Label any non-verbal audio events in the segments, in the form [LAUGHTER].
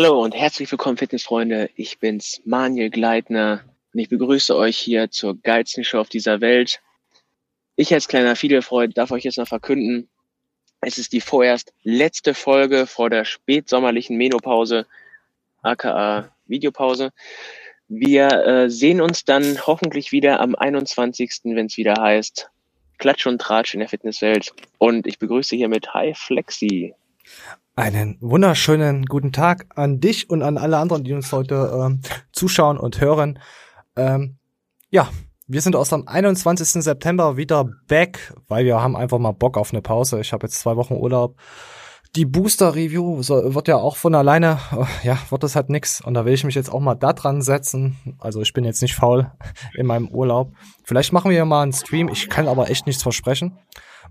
Hallo und herzlich willkommen, Fitnessfreunde. Ich bin's, Manuel Gleitner und ich begrüße euch hier zur geilsten Show auf dieser Welt. Ich als kleiner Fidelfreund darf euch jetzt noch verkünden, es ist die vorerst letzte Folge vor der spätsommerlichen Menopause, aka Videopause. Wir äh, sehen uns dann hoffentlich wieder am 21., wenn es wieder heißt Klatsch und Tratsch in der Fitnesswelt. Und ich begrüße hiermit Hi Flexi. Einen wunderschönen guten Tag an dich und an alle anderen, die uns heute ähm, zuschauen und hören. Ähm, ja, wir sind aus dem 21. September wieder back, weil wir haben einfach mal Bock auf eine Pause. Ich habe jetzt zwei Wochen Urlaub. Die Booster-Review so, wird ja auch von alleine, äh, ja, wird das halt nix. Und da will ich mich jetzt auch mal da dran setzen. Also ich bin jetzt nicht faul [LAUGHS] in meinem Urlaub. Vielleicht machen wir ja mal einen Stream. Ich kann aber echt nichts versprechen.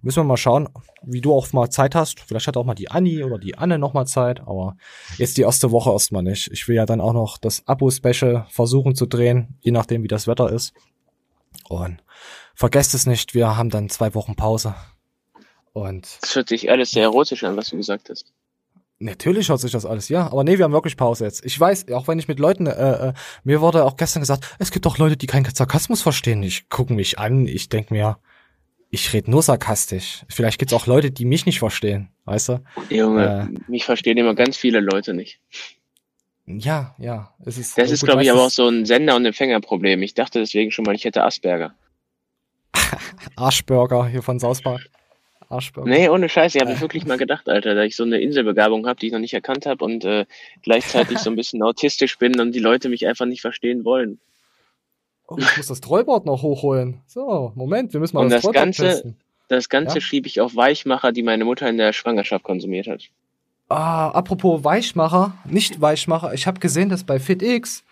Müssen wir mal schauen, wie du auch mal Zeit hast. Vielleicht hat auch mal die Anni oder die Anne noch mal Zeit, aber jetzt die erste Woche erstmal nicht. Ich will ja dann auch noch das Abo-Special versuchen zu drehen, je nachdem, wie das Wetter ist. Und vergesst es nicht, wir haben dann zwei Wochen Pause. Und das hört sich alles sehr erotisch an, was du gesagt hast. Natürlich hört sich das alles, ja. Aber nee, wir haben wirklich Pause jetzt. Ich weiß, auch wenn ich mit Leuten, äh, äh, mir wurde auch gestern gesagt, es gibt auch Leute, die keinen Sarkasmus verstehen. Ich gucke mich an, ich denk mir, ich rede nur sarkastisch. Vielleicht gibt's auch Leute, die mich nicht verstehen, weißt du? Junge, äh, mich verstehen immer ganz viele Leute nicht. Ja, ja. Es ist das ist, glaube ich, aber auch so ein Sender- und Empfängerproblem. Ich dachte deswegen schon mal, ich hätte Asperger. [LAUGHS] Arschburger hier von Sauspark. Arschburger. Nee, ohne Scheiß. Ich habe äh. wirklich mal gedacht, Alter, da ich so eine Inselbegabung habe, die ich noch nicht erkannt habe und äh, gleichzeitig so ein bisschen [LAUGHS] autistisch bin und die Leute mich einfach nicht verstehen wollen. Oh, ich muss das Trollboard noch hochholen. So, Moment, wir müssen mal und das, das Ganze, testen. Das Ganze ja? schiebe ich auf Weichmacher, die meine Mutter in der Schwangerschaft konsumiert hat. Ah, apropos Weichmacher, nicht Weichmacher. Ich habe gesehen, dass bei FitX,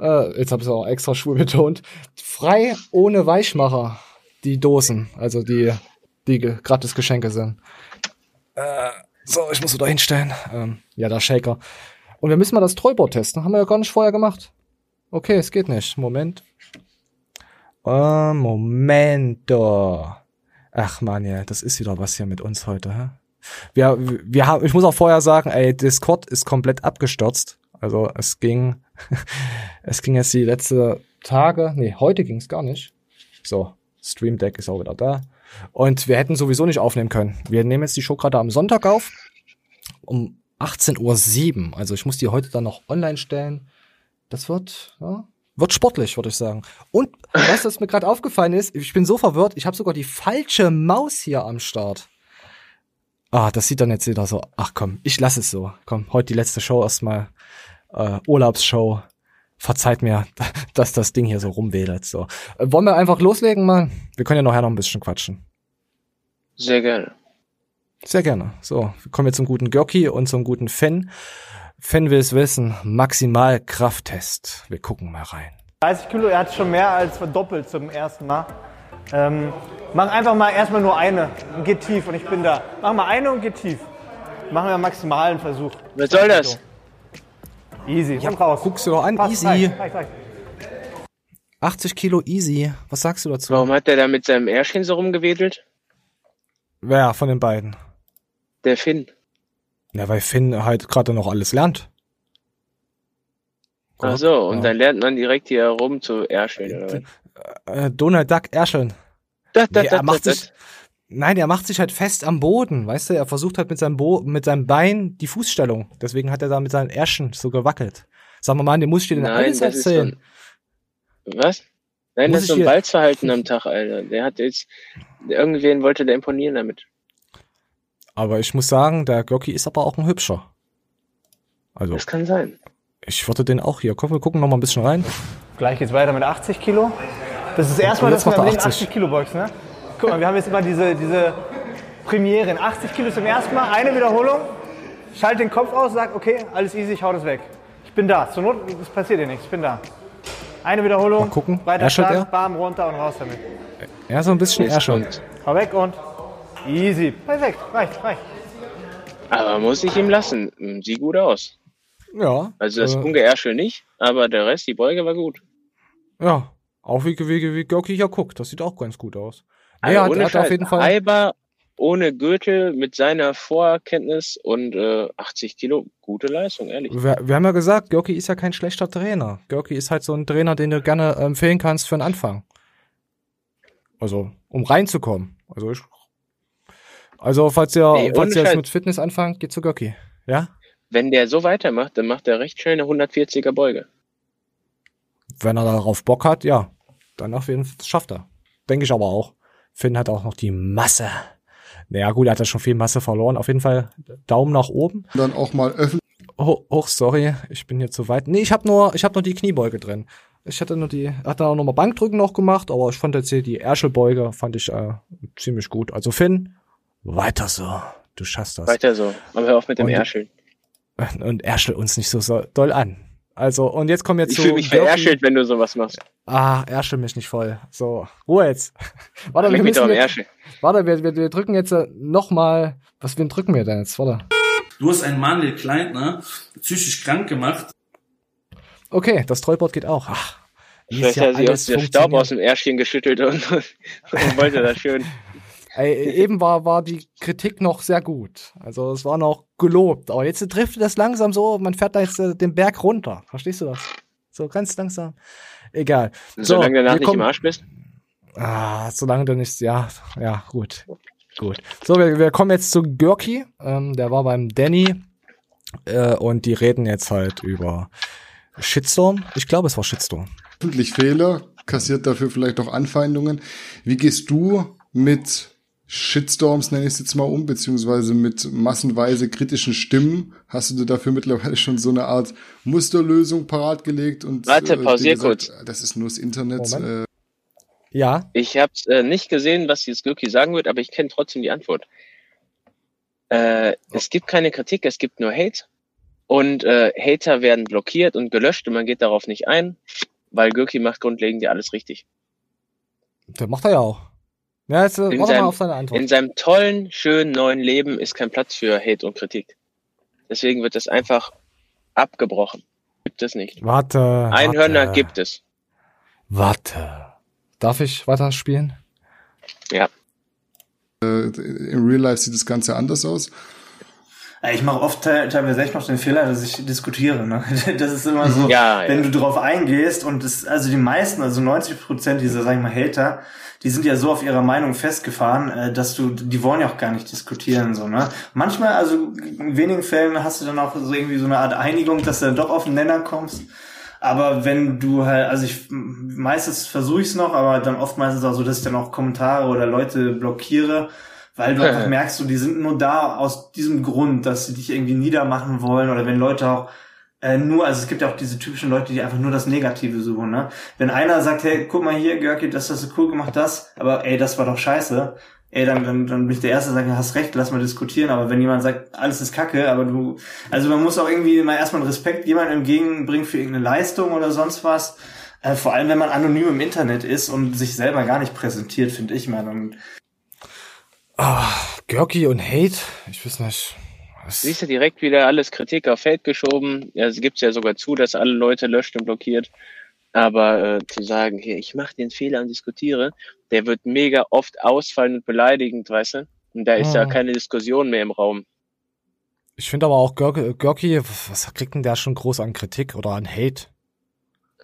äh, jetzt habe ich es auch extra schwul betont, frei ohne Weichmacher die Dosen, also die, die gratis Geschenke sind. Äh, so, ich muss wieder hinstellen. Ähm, ja, der Shaker. Und wir müssen mal das Trollboard testen. Haben wir ja gar nicht vorher gemacht. Okay, es geht nicht. Moment. Oh, Momento. Ach man, ja, das ist wieder was hier mit uns heute, hä? Wir, wir haben, ich muss auch vorher sagen, ey, Discord ist komplett abgestürzt. Also es ging, [LAUGHS] es ging jetzt die letzte Tage, nee, heute ging es gar nicht. So, Stream Deck ist auch wieder da. Und wir hätten sowieso nicht aufnehmen können. Wir nehmen jetzt die Show gerade am Sonntag auf. Um 18.07 Uhr. Also ich muss die heute dann noch online stellen. Das wird, ja, wird sportlich, würde ich sagen. Und weißt du, was mir gerade aufgefallen ist? Ich bin so verwirrt, ich habe sogar die falsche Maus hier am Start. Ah, das sieht dann jetzt wieder so. Ach komm, ich lasse es so. Komm, heute die letzte Show erstmal. Äh, Urlaubsshow. Verzeiht mir, [LAUGHS] dass das Ding hier so rumwedelt. So. Äh, wollen wir einfach loslegen, mal? Wir können ja nachher noch ein bisschen quatschen. Sehr gerne. Sehr gerne. So, wir kommen jetzt zum guten Görki und zum guten Fan. Fan will es wissen, maximal Krafttest. Wir gucken mal rein. 30 Kilo, er hat schon mehr als verdoppelt zum ersten Mal. Ähm, mach einfach mal erstmal nur eine und geh tief und ich bin da. Mach mal eine und geh tief. Machen wir einen maximalen Versuch. Was soll das? Easy, ja, raus. Guckst du doch an, Passt, easy. Reicht, reicht, reicht. 80 Kilo easy. Was sagst du dazu? Warum hat der da mit seinem Ärschchen so rumgewedelt? Wer von den beiden? Der Finn. Ja, weil Finn halt gerade noch alles lernt. Ach so, und ja. dann lernt man direkt hier rum zu erscheln, äh, Donald Duck erscheln. Da, da, nee, er macht sich, nein, er macht sich halt fest am Boden, weißt du, er versucht halt mit seinem, Bo mit seinem Bein die Fußstellung. Deswegen hat er da mit seinen Ärschen so gewackelt. Sag mal, Mann, den muss ich dir denn alles erzählen. So ein, was? Nein, muss das ist so ein Balzverhalten am Tag, Alter. Der hat jetzt, irgendwen wollte der imponieren damit. Aber ich muss sagen, der Glocki ist aber auch ein hübscher. Also. Das kann sein. Ich würde den auch hier. Komm, wir gucken noch mal ein bisschen rein. Gleich geht's weiter mit 80 Kilo. Das ist erstmal, dass wir mit 80. 80 Kilo Box, ne? Guck mal, wir haben jetzt immer diese, diese Premiere. 80 Kilo zum ersten Mal, eine Wiederholung. Schalt den Kopf aus, sag, okay, alles easy, ich hau das weg. Ich bin da. Zur Not, es passiert dir nichts, ich bin da. Eine Wiederholung, Mal gucken. weiter Start, bam, runter und raus damit. Ja, so ein bisschen Airshot. Hau weg und Easy. Perfekt. Reicht, reicht. Aber muss ich ihm lassen. Sieht gut aus. Ja. Also das äh, Ungeärschel nicht, aber der Rest, die Beuge war gut. Ja. Auch wie, wie, wie Görki ja guckt. Das sieht auch ganz gut aus. Also ja, ohne hat, hat auf jeden Fall. Eiber, ohne Gürtel mit seiner Vorkenntnis und äh, 80 Kilo, gute Leistung, ehrlich. Wir, wir haben ja gesagt, Görki ist ja kein schlechter Trainer. Görki ist halt so ein Trainer, den du gerne empfehlen kannst für einen Anfang. Also, um reinzukommen. Also, ich, also falls ihr, Ey, falls ihr jetzt mit Fitness anfangt, geht zu Görki. Ja? Wenn der so weitermacht, dann macht er recht schnell eine 140er Beuge. Wenn er darauf Bock hat, ja. Dann auf jeden Fall schafft er. Denke ich aber auch. Finn hat auch noch die Masse. Naja, gut, er hat ja schon viel Masse verloren. Auf jeden Fall Daumen nach oben. Dann auch mal öffentlich Oh, oh sorry, ich bin hier zu weit. Nee, ich habe nur, ich habe nur die Kniebeuge drin. Ich hatte nur die, hatte auch nochmal Bankdrücken noch gemacht, aber ich fand jetzt hier die Ärschelbeuge, fand ich äh, ziemlich gut. Also Finn, weiter so. Du schaffst das. Weiter so. Aber hör auf mit dem Und- Ärscheln. [LAUGHS] Und ärschel uns nicht so, so doll an. Also, und jetzt kommen wir Ich zu. fühle mich verärschelt, wenn du sowas machst. Ah, ärschel mich nicht voll. So, Ruhe jetzt. [LAUGHS] Warte, wir müssen Ärschel. warte, wir, wir, wir drücken jetzt nochmal, was wen drücken wir denn jetzt? Warte. Du hast einen Manuel Kleintner psychisch krank gemacht. Okay, das Trollboard geht auch. Ach, Vielleicht ist ja hat sie aus der Staub aus dem Ärschchen geschüttelt und, [LAUGHS] und wollte das schön. Ey, eben war, war die Kritik noch sehr gut. Also es war noch gelobt. Aber jetzt trifft das langsam so, man fährt da jetzt äh, den Berg runter. Verstehst du das? So ganz langsam. Egal. So, Solange du danach wir nicht kommen- im Arsch bist. Ah, solange du nicht, ja, ja, gut. Gut. So, wir, wir kommen jetzt zu Görki. Ähm, der war beim Danny. Äh, und die reden jetzt halt über Shitstorm. Ich glaube, es war Shitstorm. Fehler, kassiert dafür vielleicht auch Anfeindungen. Wie gehst du mit Shitstorms, nenne ich es jetzt mal um, beziehungsweise mit massenweise kritischen Stimmen? Hast du dir dafür mittlerweile schon so eine Art Musterlösung parat gelegt? Und, Warte, dir pausier gesagt, Das ist nur das Internet. Äh, Ja, Ich habe äh, nicht gesehen, was jetzt Gürki sagen wird, aber ich kenne trotzdem die Antwort. Äh, Es gibt keine Kritik, es gibt nur Hate. Und äh, Hater werden blockiert und gelöscht und man geht darauf nicht ein, weil Gürki macht grundlegend ja alles richtig. der macht er ja auch. Ja, jetzt äh, In seinem- auf seine Antwort. In seinem tollen, schönen neuen Leben ist kein Platz für Hate und Kritik. Deswegen wird es einfach abgebrochen. Gibt es nicht. Warte. Einhörner warte, gibt es. Warte. Darf ich weiter spielen? Ja. Im Real Life sieht das Ganze anders aus. Ja, Ich mache oft te- teilweise echt noch den Fehler, dass ich diskutiere. Ne? [LAUGHS] Das ist immer so, Ja, wenn ja. du drauf eingehst und das, also die meisten, also 90 Prozent dieser, sag ich mal, Hater, die sind ja so auf ihrer Meinung festgefahren, äh, dass du, die wollen ja auch gar nicht diskutieren, so, ne? Manchmal, also in wenigen Fällen hast du dann auch so irgendwie so eine Art Einigung, dass du dann doch auf den Nenner kommst. Aber wenn du halt, also ich meistens versuche ich es noch, aber dann oftmals ist es auch so, dass ich dann auch Kommentare oder Leute blockiere, weil du einfach merkst, so, die sind nur da aus diesem Grund, dass sie dich irgendwie niedermachen wollen oder wenn Leute auch äh, nur, also es gibt ja auch diese typischen Leute, die einfach nur das Negative suchen, ne? Wenn einer sagt, hey, guck mal hier, Görki, das hast du cool gemacht, das, aber ey, das war doch scheiße, ey, dann, dann, dann bin ich der Erste, der sagt, hast recht, lass mal diskutieren, aber wenn jemand sagt, alles ist kacke, aber du, also man muss auch irgendwie mal erstmal einen Respekt jemandem entgegenbringen für irgendeine Leistung oder sonst was, äh, vor allem wenn man anonym im Internet ist und sich selber gar nicht präsentiert, finde ich mal, dann Ah, Görki und Hate? Ich weiß nicht. Was- Siehst du direkt wieder alles Kritik auf Feld geschoben. Ja, es gibt ja sogar zu, dass alle Leute löscht und blockiert. Aber äh, zu sagen, hier, ich mache den Fehler und diskutiere, der wird mega oft ausfallen und beleidigend, weißt du? Und da ist ja Ah. keine Diskussion mehr im Raum. Ich finde aber auch Görki, Görki, was kriegt denn der schon groß an Kritik oder an Hate?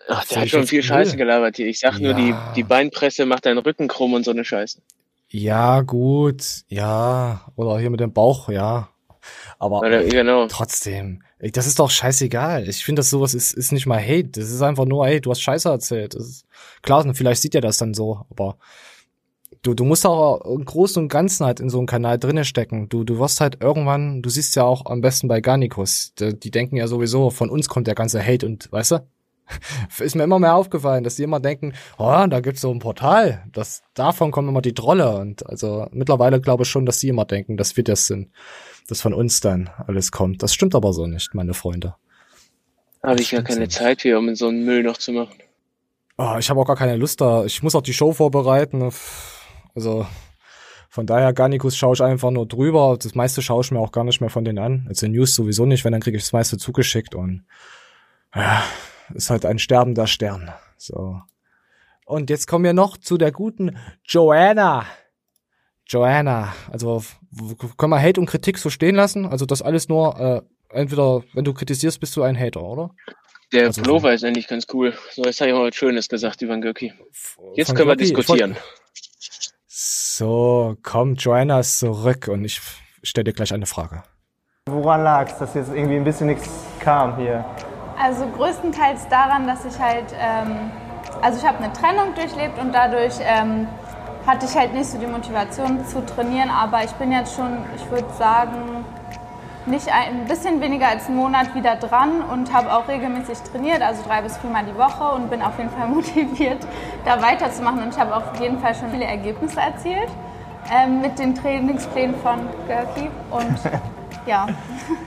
Ach, der hat schon viel. Scheiße gelabert hier. Ich sag nur, die, Ja. die Beinpresse macht deinen Rücken krumm und so eine Scheiße. Ja, gut, ja. Oder hier mit dem Bauch, ja. Aber genau. trotzdem, das ist doch scheißegal. Ich finde, dass sowas ist, ist nicht mal Hate. Das ist einfach nur, hey, du hast Scheiße erzählt. Das ist, klar, vielleicht sieht er das dann so, aber du, du musst auch im Großen und Ganzen halt in so einem Kanal drinne stecken. Du, du wirst halt irgendwann, du siehst ja auch am besten bei Garnicus. Die, die denken ja sowieso, von uns kommt der ganze Hate und, weißt du? [LAUGHS] Ist mir immer mehr aufgefallen, dass die immer denken, oh, da gibt's so ein Portal, das, davon kommen immer die Trolle und also mittlerweile glaube ich schon, dass die immer denken, dass wir das sind, dass von uns dann alles kommt. Das stimmt aber so nicht, meine Freunde. Habe ich stimmt keine so. Zeit für, um so einen Müll noch zu machen. Oh, ich habe auch gar keine Lust da. Ich muss auch die Show vorbereiten. Also von daher, Garnicus schaue ich einfach nur drüber. Das meiste schaue ich mir auch gar nicht mehr von denen an. Also News sowieso nicht, wenn dann kriege ich das meiste zugeschickt und ja, ist halt ein sterbender Stern. So. Und jetzt kommen wir noch zu der guten Joanna. Joanna, also können wir Hate und Kritik so stehen lassen? Also das alles nur, äh, entweder, wenn du kritisierst, bist du ein Hater, oder? Der also, Pullover ist eigentlich ganz cool. So, jetzt habe ich mal was Schönes gesagt über den Göcki. Jetzt können Göcki, wir diskutieren. So, komm, Joanna ist zurück und ich stelle dir gleich eine Frage. Woran lag es, dass jetzt irgendwie ein bisschen nichts kam hier? Also größtenteils daran, dass ich halt, ähm, also ich habe eine Trennung durchlebt und dadurch ähm, hatte ich halt nicht so die Motivation zu trainieren, aber ich bin jetzt schon, ich würde sagen, nicht ein, ein bisschen weniger als einen Monat wieder dran und habe auch regelmäßig trainiert, also drei bis viermal die Woche und bin auf jeden Fall [LAUGHS] motiviert, da weiterzumachen. Und ich habe auf jeden Fall schon viele Ergebnisse erzielt ähm, mit den Trainingsplänen von Görki und [LAUGHS] ja.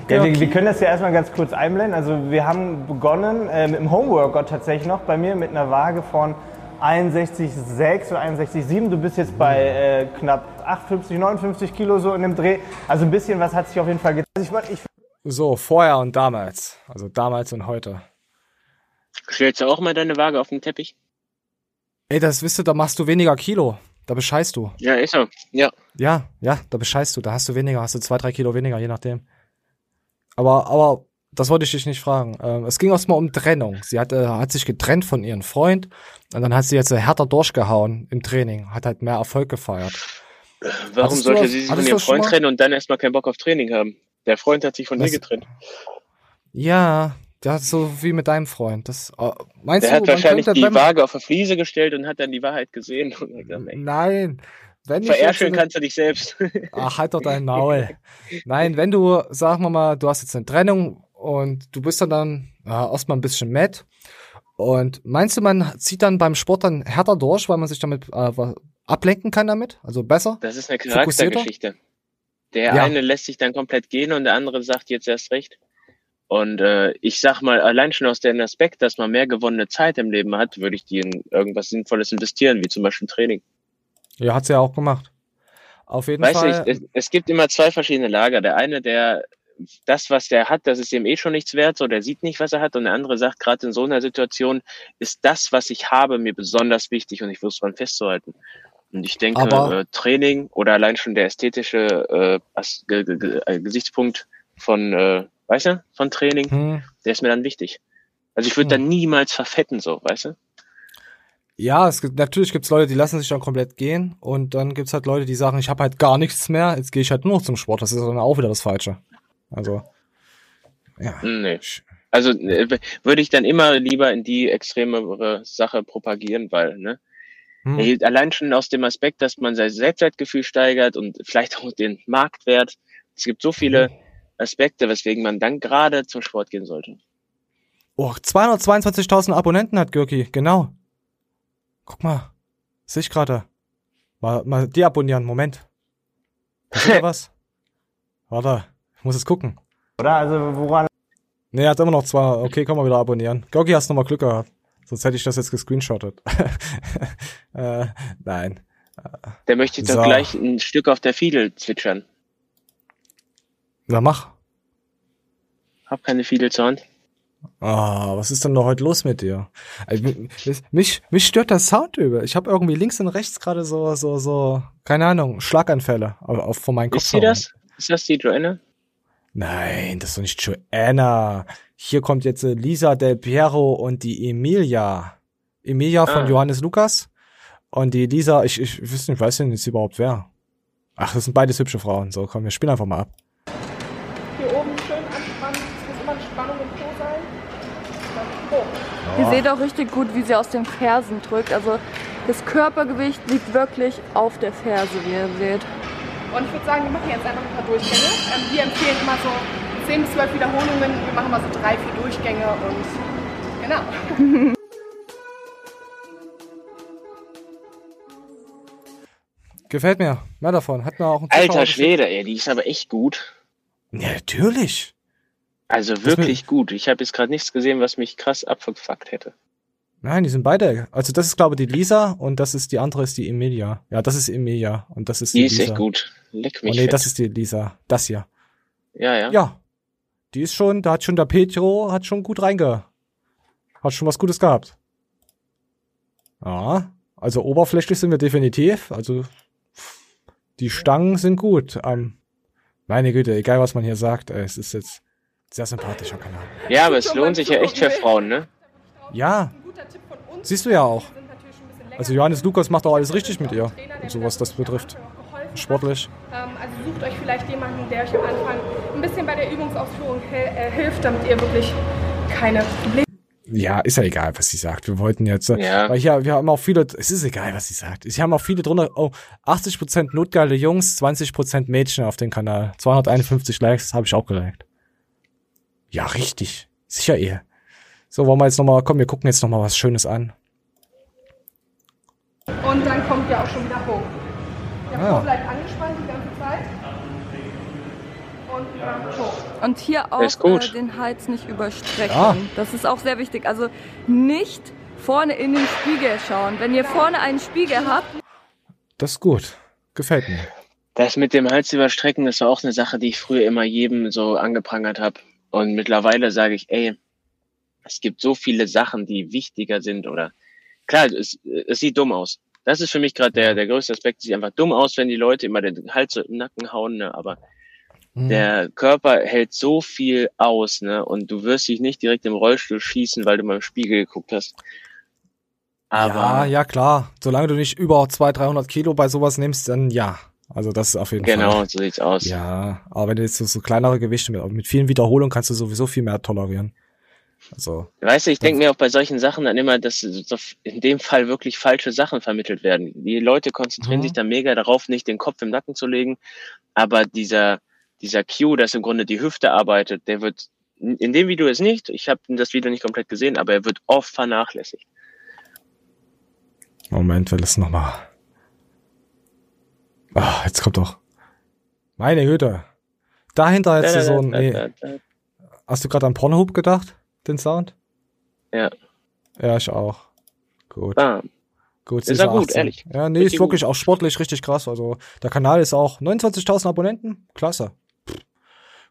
ja wir, wir, können das ja erstmal ganz kurz einblenden. Also wir haben begonnen äh, mit dem Homeworkout tatsächlich noch bei mir mit einer Waage von 61,6 oder 61,7. Du bist jetzt bei äh, knapp 58, 59 Kilo so in dem Dreh. Also ein bisschen was hat sich auf jeden Fall getan. Also ich, ich so, vorher und damals. Also damals und heute. Stellst du auch mal deine Waage auf den Teppich? Ey, das wisst du, da machst du weniger Kilo. Da bescheißt du. Ja, ist so. Ja. Ja, ja, da bescheißt du. Da hast du weniger, hast du zwei, drei Kilo weniger, je nachdem. Aber, aber das wollte ich dich nicht fragen. Ähm, es ging erstmal um Trennung. Sie hat, äh, hat sich getrennt von ihrem Freund und dann hat sie jetzt härter durchgehauen im Training, hat halt mehr Erfolg gefeiert. Warum hattest sollte du, sie sich von ihrem Freund trennen und dann erstmal keinen Bock auf Training haben? Der Freund hat sich von ihr getrennt. Ja, das ist so wie mit deinem Freund. Das, uh, meinst der du, hat wahrscheinlich die Waage auf der Fliese gestellt und hat dann die Wahrheit gesehen. Nein. Wenn Verärscheln kannst du dich selbst. Ach, halt doch dein Maul. [LAUGHS] Nein, wenn du, sagen wir mal, du hast jetzt eine Trennung und du bist dann, dann ja, erstmal ein bisschen mad. Und meinst du, man zieht dann beim Sport dann härter durch, weil man sich damit äh, ablenken kann damit? Also besser? Das ist eine Charaktergeschichte. Der ja. eine lässt sich dann komplett gehen und der andere sagt jetzt erst recht. Und äh, ich sag mal, allein schon aus dem Aspekt, dass man mehr gewonnene Zeit im Leben hat, würde ich die in irgendwas Sinnvolles investieren, wie zum Beispiel Training. Ja, hat's ja auch gemacht. Auf jeden weißt Fall. Weißt du, es, es gibt immer zwei verschiedene Lager. Der eine, der das, was der hat, das ist ihm eh schon nichts wert, so der sieht nicht, was er hat. Und der andere sagt, gerade in so einer Situation ist das, was ich habe, mir besonders wichtig und ich versuche daran festzuhalten. Und ich denke, äh, Training oder allein schon der ästhetische äh, Gesichtspunkt von, äh, weißt du, von Training, hm. der ist mir dann wichtig. Also ich würde hm. dann niemals verfetten, so, weißt du? Ja, es gibt, natürlich gibt's Leute, die lassen sich dann komplett gehen und dann gibt's halt Leute, die sagen, ich habe halt gar nichts mehr, jetzt gehe ich halt nur noch zum Sport. Das ist dann auch wieder das Falsche. Also, ja. Nee. Also äh, würde ich dann immer lieber in die extremere Sache propagieren, weil, ne? Hm. Allein schon aus dem Aspekt, dass man sein Selbstwertgefühl steigert und vielleicht auch den Marktwert. Es gibt so viele hm. Aspekte, weswegen man dann gerade zum Sport gehen sollte. Oh, 222.000 Abonnenten hat Gürki, genau. Guck mal, sehe ich gerade. Mal, mal deabonnieren, Moment. Ist [LAUGHS] was? Warte. Ich muss es gucken. Oder? Also woran? Nee, er hat immer noch zwei. Okay, kann man wieder abonnieren. Gogi, hast du nochmal Glück gehabt. Sonst hätte ich das jetzt gescreenshottet. [LAUGHS] äh, nein. Der möchte so. doch gleich ein Stück auf der Fiedel zwitschern. Na, mach. Hab keine Fiedel zur Hand. Ah, was ist denn noch heute los mit dir? Also, mich, mich stört der Sound über. Ich habe irgendwie links und rechts gerade so, so, so, keine Ahnung, Schlaganfälle auf, auf von meinen Kopf. Ist sie das? Ist das die Joanna? Nein, das ist doch nicht Joanna. Hier kommt jetzt äh, Lisa Del Piero und die Emilia. Emilia ah. von Johannes Lukas. Und die Lisa, ich, ich, ich weiß nicht, weiß nicht überhaupt wer. Ach, das sind beides hübsche Frauen. So, komm, wir spielen einfach mal ab. Hier oben schön anspannen. Es muss immer eine Spannung im Po sein. Oh. Ihr seht auch richtig gut, wie sie aus den Fersen drückt. Also das Körpergewicht liegt wirklich auf der Ferse, wie ihr seht. Und ich würde sagen, wir machen jetzt einfach ein paar Durchgänge. Ähm, wir empfehlen immer so 10 bis 12 Wiederholungen. Wir machen mal so drei, vier Durchgänge und genau. [LAUGHS] Gefällt mir. Mehr davon. Hat mir auch ein Alter Schwede, ey, die ist aber echt gut. Ja, natürlich. Also wirklich gut. Ich habe jetzt gerade nichts gesehen, was mich krass abgefuckt hätte. Nein, die sind beide. Also das ist glaube ich die Lisa und das ist die andere ist die Emilia. Ja, das ist Emilia und das ist die, die ist Lisa. echt gut. Leck mich. Oh nee, fett. das ist die Lisa. Das hier. Ja, ja. Ja. Die ist schon, da hat schon der Petro, hat schon gut reinge, hat schon was Gutes gehabt. Ja, also oberflächlich sind wir definitiv. Also Die Stangen sind gut. Ähm, meine Güte, egal was man hier sagt, äh, es ist jetzt sehr sympathischer Kanal. Ja, aber es lohnt sich ja echt für Frauen, ne? Ja, siehst du ja auch. Also Johannes Lukas macht auch alles richtig mit ihr, und so was das betrifft. Sportlich. Ähm, also sucht euch vielleicht jemanden, der euch am Anfang ein bisschen bei der Übungsausführung äh, hilft, damit ihr wirklich keine Probleme ja, ist ja egal, was sie sagt. Wir wollten jetzt, äh, ja. weil hier, wir haben auch viele, es ist egal, was sie sagt. Sie haben auch viele drunter, oh, 80% notgeile Jungs, 20% Mädchen auf dem Kanal. 251 Likes habe ich auch geliked. Ja, richtig. Sicher eher. So, wollen wir jetzt nochmal, komm, wir gucken jetzt nochmal was Schönes an. Und dann kommt ihr auch schon wieder hoch. Der ah. bleibt angespannt die ganze Zeit. Und dann hoch. Und hier auch äh, den Hals nicht überstrecken. Ah. Das ist auch sehr wichtig. Also nicht vorne in den Spiegel schauen. Wenn ihr vorne einen Spiegel habt. Das ist gut. Gefällt mir. Das mit dem Hals überstrecken, das war auch eine Sache, die ich früher immer jedem so angeprangert habe. Und mittlerweile sage ich, ey, es gibt so viele Sachen, die wichtiger sind oder klar, es, es sieht dumm aus. Das ist für mich gerade der, der größte Aspekt. Es sieht einfach dumm aus, wenn die Leute immer den Hals so im Nacken hauen, ne? aber Mhm. Der Körper hält so viel aus, ne? Und du wirst dich nicht direkt im Rollstuhl schießen, weil du mal im Spiegel geguckt hast. Aber ja, ja, klar. Solange du nicht über 200, 300 Kilo bei sowas nimmst, dann ja. Also das ist auf jeden genau, Fall. Genau, so sieht's aus. Ja, aber wenn du jetzt so, so kleinere Gewichte mit, mit vielen Wiederholungen kannst du sowieso viel mehr tolerieren. Also. Weißt du, ich denke mir auch bei solchen Sachen dann immer, dass in dem Fall wirklich falsche Sachen vermittelt werden. Die Leute konzentrieren mhm. sich dann mega darauf, nicht den Kopf im Nacken zu legen, aber dieser dieser Cue, dass im Grunde die Hüfte arbeitet, der wird in dem Video ist nicht, ich habe das Video nicht komplett gesehen, aber er wird oft vernachlässigt. Moment, will es nochmal. Ah, jetzt kommt doch. Meine Güte. Dahinter hättest du so ein. Nee. Hast du gerade an Pornhub gedacht, den Sound? Ja. Ja, ich auch. Gut. Ah. Gut, ist ja gut, ehrlich. Ja, nee, richtig ist wirklich gut. auch sportlich richtig krass. Also der Kanal ist auch 29.000 Abonnenten. Klasse.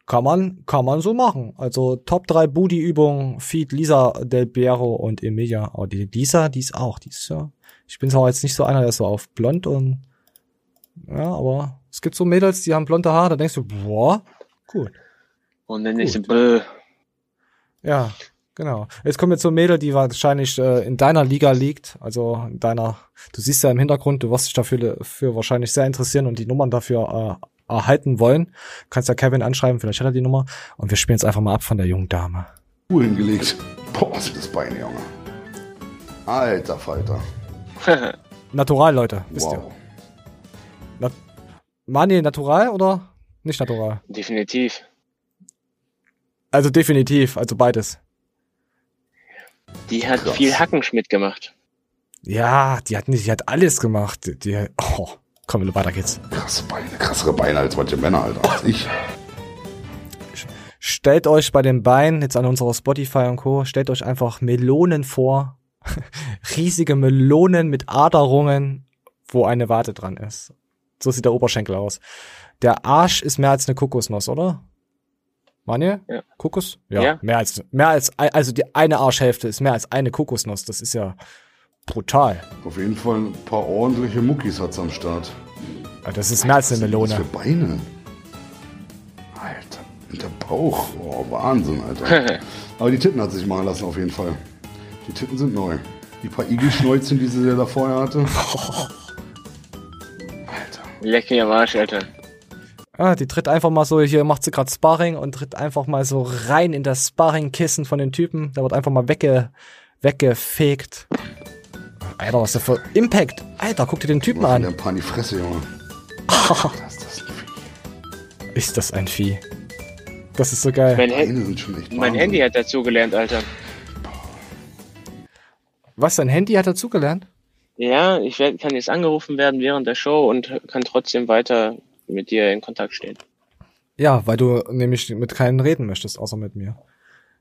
Kann man, kann man so machen. Also Top 3 Booty-Übungen, Feed Lisa Del Piero und Emilia. Oh, die Lisa, die ist auch, die ist ja. Ich bin zwar jetzt nicht so einer, der ist so auf blond und ja, aber es gibt so Mädels, die haben blonde Haare, da denkst du, boah, gut. Und dann ist bäh. Ja, genau. Jetzt kommen wir zur Mädel, die wahrscheinlich äh, in deiner Liga liegt. Also in deiner, du siehst ja im Hintergrund, du wirst dich dafür für wahrscheinlich sehr interessieren und die Nummern dafür äh, erhalten wollen, kannst ja Kevin anschreiben, vielleicht hat er die Nummer. Und wir spielen jetzt einfach mal ab von der jungen Dame. Uhr hingelegt. Boah, was ist das Bein, Junge. Alter Falter. [LAUGHS] natural, Leute, wisst wow. ihr. Mani, natural oder nicht natural? Definitiv. Also definitiv, also beides. Die hat Krass. viel Hackenschmidt gemacht. Ja, die hat nicht, die hat alles gemacht. Die, die oh. Komm, weiter geht's. Krasse Beine, krassere Beine als manche Männer, Alter, als ich. Stellt euch bei den Beinen, jetzt an unserer Spotify und Co., stellt euch einfach Melonen vor. [LAUGHS] Riesige Melonen mit Aderungen, wo eine Warte dran ist. So sieht der Oberschenkel aus. Der Arsch ist mehr als eine Kokosnuss, oder? Manje? Ja. Kokos? Ja, ja, Mehr als, mehr als, also die eine Arschhälfte ist mehr als eine Kokosnuss. Das ist ja, Brutal. Auf jeden Fall ein paar ordentliche Muckis hat's am Start. Das ist mehr als eine Melone. Was für Beine? Alter, und der Bauch. Oh, Wahnsinn, Alter. [LAUGHS] Aber die Titten hat sich machen lassen, auf jeden Fall. Die Titten sind neu. Die paar Igelschnäuzchen, die sie da vorher hatte. [LAUGHS] Leck mir am Arsch, Alter. Ah, die tritt einfach mal so, hier macht sie gerade Sparring und tritt einfach mal so rein in das Sparring-Kissen von den Typen. Da wird einfach mal wegge weggefegt. Alter, was ist der für Impact? Alter, guck dir den Typen an. Ein paar in die Fresse, Junge. [LAUGHS] ist das ein Vieh? Ist das ein Vieh? Das ist so geil. Mein, Hand mein Handy hat dazugelernt, Alter. Was, dein Handy hat dazugelernt? Ja, ich werd, kann jetzt angerufen werden während der Show und kann trotzdem weiter mit dir in Kontakt stehen. Ja, weil du nämlich mit keinen reden möchtest, außer mit mir.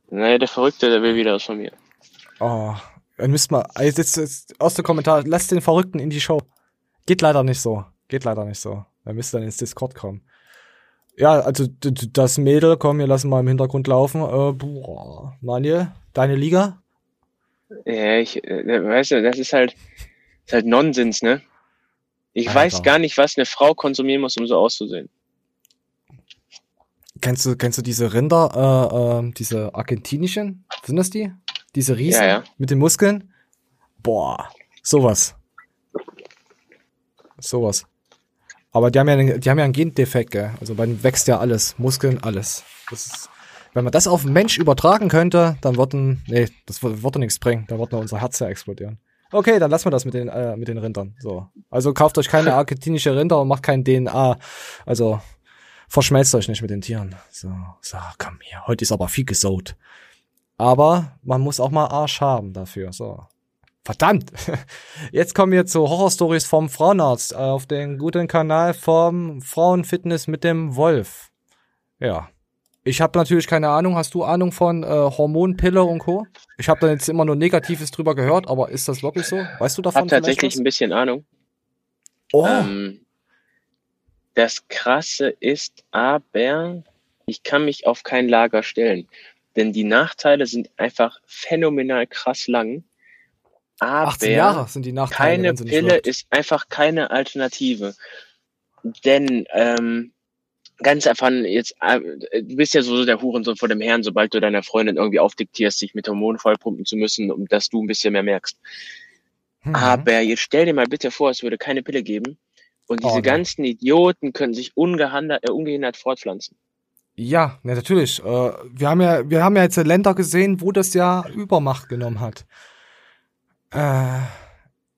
Naja, der Verrückte, der will wieder was von mir. Oh, dann müsst mal, jetzt, jetzt, jetzt aus dem Kommentar, lasst den Verrückten in die Show. Geht leider nicht so. Geht leider nicht so. Er müsste dann ins Discord kommen. Ja, also das Mädel, komm, wir lassen mal im Hintergrund laufen. Äh, boah, Manuel, deine Liga? Ja, ich, äh, weißt du, das ist halt, ist halt Nonsens, ne? Ich Alter. weiß gar nicht, was eine Frau konsumieren muss, um so auszusehen. Kennst du, kennst du diese Rinder, äh, äh, diese argentinischen? Sind das die? Diese Riesen Ja, ja. mit den Muskeln? Boah, sowas. Sowas. Aber die haben ja, einen- die haben ja einen Gendefekt, gell? Also bei denen wächst ja alles. Muskeln, alles. Ist, wenn man das auf einen Mensch übertragen könnte, dann würden, nee, das würde, nichts bringen. Da würde unser Herz ja explodieren. Okay, dann lassen wir das mit den, äh, mit den Rindern. So. Also kauft euch keine [LAUGHS] argentinische Rinder und macht kein DNA. Also, verschmelzt euch nicht mit den Tieren. So, so, komm hier. Heute ist aber viel gesaut. Aber man muss auch mal Arsch haben dafür. So. Verdammt! [LAUGHS] Jetzt kommen wir zu Horrorstories vom Frauenarzt auf den guten Kanal vom Frauenfitness mit dem Wolf. Ja. Ich habe natürlich keine Ahnung. Hast du Ahnung von äh, Hormonpille und Co? Ich habe da jetzt immer nur Negatives drüber gehört, aber ist das wirklich so? Weißt du davon? Hab tatsächlich vielleicht ein bisschen Ahnung. Oh, Ähm, das Krasse ist aber, ich kann mich auf kein Lager stellen. Denn die Nachteile sind einfach phänomenal krass lang. Aber 18 Jahre sind die Nachteile. keine Pille ist einfach keine Alternative. Denn ähm, ganz einfach jetzt, äh, du bist ja so der Hurensohn vor dem Herrn, sobald du deiner Freundin irgendwie aufdiktierst, sich mit Hormonen vollpumpen zu müssen, um dass du ein bisschen mehr merkst. Mhm. Aber jetzt stell dir mal bitte vor, es würde keine Pille geben und diese Oh, ganzen Idioten können sich ungehindert, äh, ungehindert fortpflanzen. Ja, ja, natürlich. Äh, wir haben ja, wir haben ja jetzt Länder gesehen, wo das ja Übermacht genommen hat. Äh,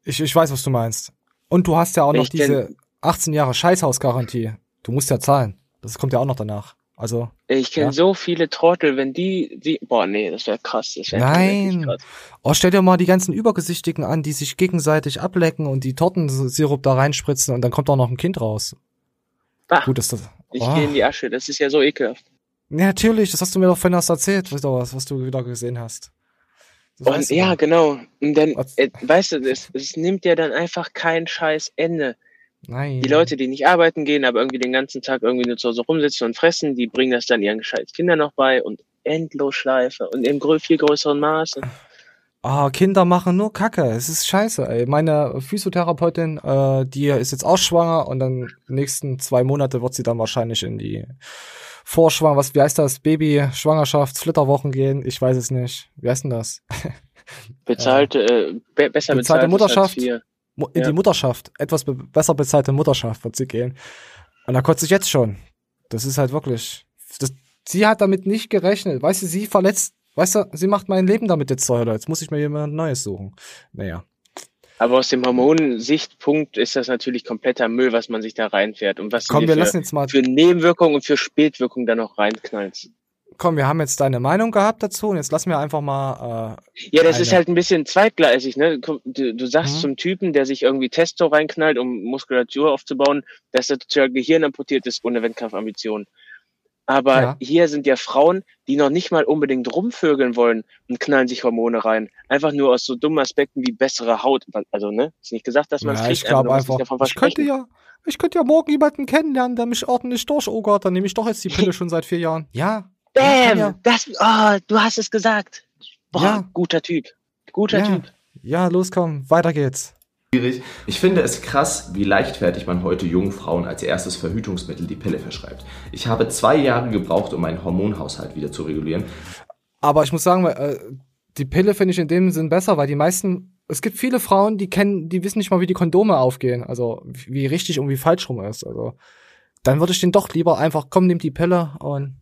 ich, ich weiß, was du meinst. Und du hast ja auch Wenn noch denn- diese 18 Jahre Scheißhausgarantie. Du musst ja zahlen. Das kommt ja auch noch danach. Also, Ich kenne Ja. so viele Trottel, wenn die, die, boah, nee, das wäre krass. Das wär Nein. krass. oh, stell dir mal die ganzen Übergesichtigen an, die sich gegenseitig ablecken und die Tortensirup da reinspritzen und dann kommt auch noch ein Kind raus. Bah, Gut, ist das. ich oh. gehe in die Asche, das ist ja so ekelhaft. Ja, natürlich, das hast du mir doch vorhin erst erzählt, was, was, du wieder gesehen hast. Und ja, genau. Und dann, äh, weißt du, es, es nimmt ja dann einfach kein scheiß Ende. Nein. Die Leute, die nicht arbeiten gehen, aber irgendwie den ganzen Tag irgendwie nur zu Hause rumsitzen und fressen, die bringen das dann ihren scheiß Kindern noch bei und Endlosschleife und im viel größeren Maße. Ah, Kinder machen nur Kacke. Es ist scheiße, ey. Meine Physiotherapeutin, äh, die ist jetzt auch schwanger und dann nächsten zwei Monate wird sie dann wahrscheinlich in die Vorschwang, was, wie heißt das? Baby, Schwangerschafts, Flitterwochen gehen. Ich weiß es nicht. Wie heißt denn das? [LAUGHS] Bezahlte, äh, be besser Bezahlte bezahlt Mutterschaft? Als In Ja. die Mutterschaft. Etwas be besser bezahlte Mutterschaft wird sie gehen. Und da kotzt sich jetzt schon. Das ist halt wirklich. Das, sie hat damit nicht gerechnet. Weißt du, sie verletzt. Weißt du, sie macht mein Leben damit jetzt zur Hölle. Jetzt muss ich mir jemand Neues suchen. Naja. Aber aus dem Hormonsichtpunkt ist das natürlich kompletter Müll, was man sich da reinfährt und was Komm, wir für, lassen jetzt mal für Nebenwirkungen und für Spätwirkungen dann noch reinknallst. Komm, wir haben jetzt deine Meinung gehabt dazu und jetzt lassen wir einfach mal, äh, Ja, das ist Eine- halt ein bisschen zweitgleisig, ne? Du, du sagst Mhm. zum Typen, der sich irgendwie Testo reinknallt, um Muskulatur aufzubauen, dass er total Gehirn amputiert ist ohne Wettkampfambitionen. Aber Ja. hier sind ja Frauen, die noch nicht mal unbedingt rumvögeln wollen und knallen sich Hormone rein. Einfach nur aus so dummen Aspekten wie bessere Haut. Also, ne? Ist nicht gesagt, dass man es ja, kriegt, ich glaube sich einfach, davon ich könnte ja, ich könnte ja morgen jemanden kennenlernen, der mich ordentlich durchogert, dann nehme ich doch jetzt die Pille [LAUGHS] schon seit vier Jahren. Ja. Bam! ja. Das, oh, du hast es gesagt. Boah, Ja. guter Typ. Guter Ja. Typ. Ja, los, komm, weiter geht's. schwierig. Ich finde es krass, wie leichtfertig man heute jungen Frauen als erstes Verhütungsmittel die Pille verschreibt. Ich habe zwei Jahre gebraucht, um meinen Hormonhaushalt wieder zu regulieren. Aber ich muss sagen, äh, die Pille finde ich in dem Sinn besser, weil die meisten, es gibt viele Frauen, die kennen, die wissen nicht mal, wie die Kondome aufgehen, also wie wie richtig und wie falsch rum ist. Also dann würde ich den doch lieber einfach, komm, nimm die Pille und,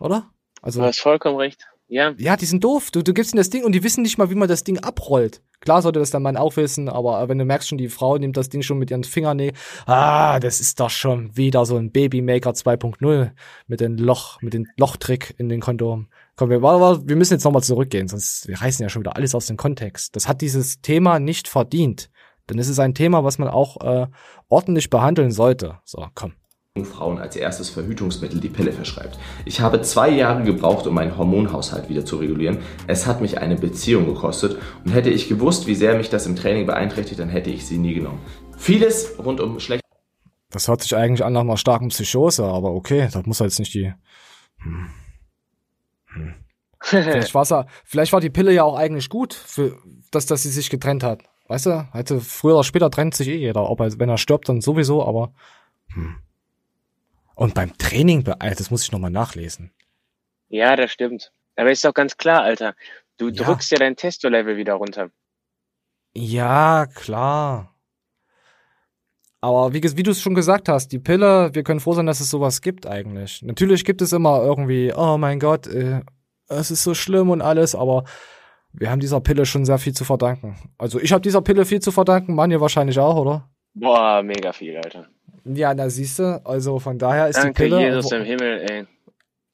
oder? Also Du hast vollkommen recht. Ja. ja, die sind doof. Du, du gibst ihnen das Ding und die wissen nicht mal, wie man das Ding abrollt. Klar sollte das der Mann auch wissen, aber wenn du merkst schon, die Frau nimmt das Ding schon mit ihren Fingernägeln, ah, das ist doch schon wieder so ein Babymaker 2.0 mit dem Loch, mit dem Lochtrick in den Kondom. Komm, wir, wir müssen jetzt nochmal zurückgehen, sonst wir reißen ja schon wieder alles aus dem Kontext. Das hat dieses Thema nicht verdient. Denn es ist ein Thema, was man auch äh, ordentlich behandeln sollte. So, komm. Frauen als erstes Verhütungsmittel die Pille verschreibt. Ich habe zwei Jahre gebraucht, um meinen Hormonhaushalt wieder zu regulieren. Es hat mich eine Beziehung gekostet und hätte ich gewusst, wie sehr mich das im Training beeinträchtigt, dann hätte ich sie nie genommen. Vieles rund um schlechte Das hört sich eigentlich an nach einer starken Psychose, aber okay, das muss jetzt nicht die. Hm. Hm. Vielleicht, war's ja, vielleicht war die Pille ja auch eigentlich gut, für, dass, dass sie sich getrennt hat. Weißt du, also früher oder später trennt sich eh jeder. Ob er, wenn er stirbt, dann sowieso, aber. Hm. Und beim Training, das muss ich nochmal nachlesen. Ja, das stimmt. Aber ist doch ganz klar, Alter. Du ja. drückst ja dein Testo-Level wieder runter. Ja, klar. Aber wie, wie du es schon gesagt hast, die Pille, wir können froh sein, dass es sowas gibt eigentlich. Natürlich gibt es immer irgendwie, oh mein Gott, äh, es ist so schlimm und alles, aber wir haben dieser Pille schon sehr viel zu verdanken. Also ich habe dieser Pille viel zu verdanken, Manje wahrscheinlich auch, oder? Boah, mega viel, Alter. Ja, da siehst du, also von daher ist Danke, die Pille. Jesus im Himmel, ey.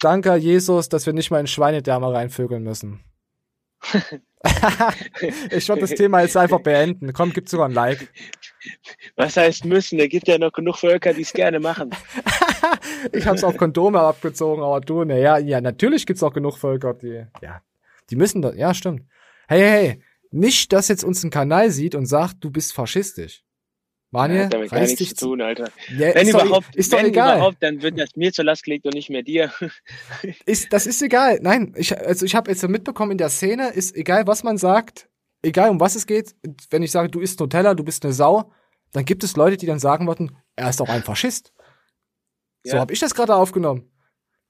Danke, Jesus, dass wir nicht mal in Schweinedärme reinvögeln müssen. [LAUGHS] ich würde das Thema jetzt einfach beenden. Komm, gib sogar ein Like. Was heißt müssen? Da gibt ja noch genug Völker, die es gerne machen. [LAUGHS] ich habe es auf Kondome abgezogen, aber du, ne, ja, ja, natürlich gibt's auch genug Völker, die, ja, die müssen das, ja, stimmt. Hey, hey, hey, nicht, dass jetzt uns ein Kanal sieht und sagt, du bist faschistisch. Manje, ja, damit kann nichts zu tun, Alter. Ja, wenn überhaupt, doch, ist wenn egal. überhaupt, dann wird das mir zur Last gelegt und nicht mehr dir. [LAUGHS] ist, das ist egal. Nein, ich, also ich habe jetzt mitbekommen in der Szene, ist egal, was man sagt, egal um was es geht, wenn ich sage, du isst Nutella, du bist eine Sau, dann gibt es Leute, die dann sagen würden, er ist doch ein Faschist. Ja. So habe ich das gerade aufgenommen.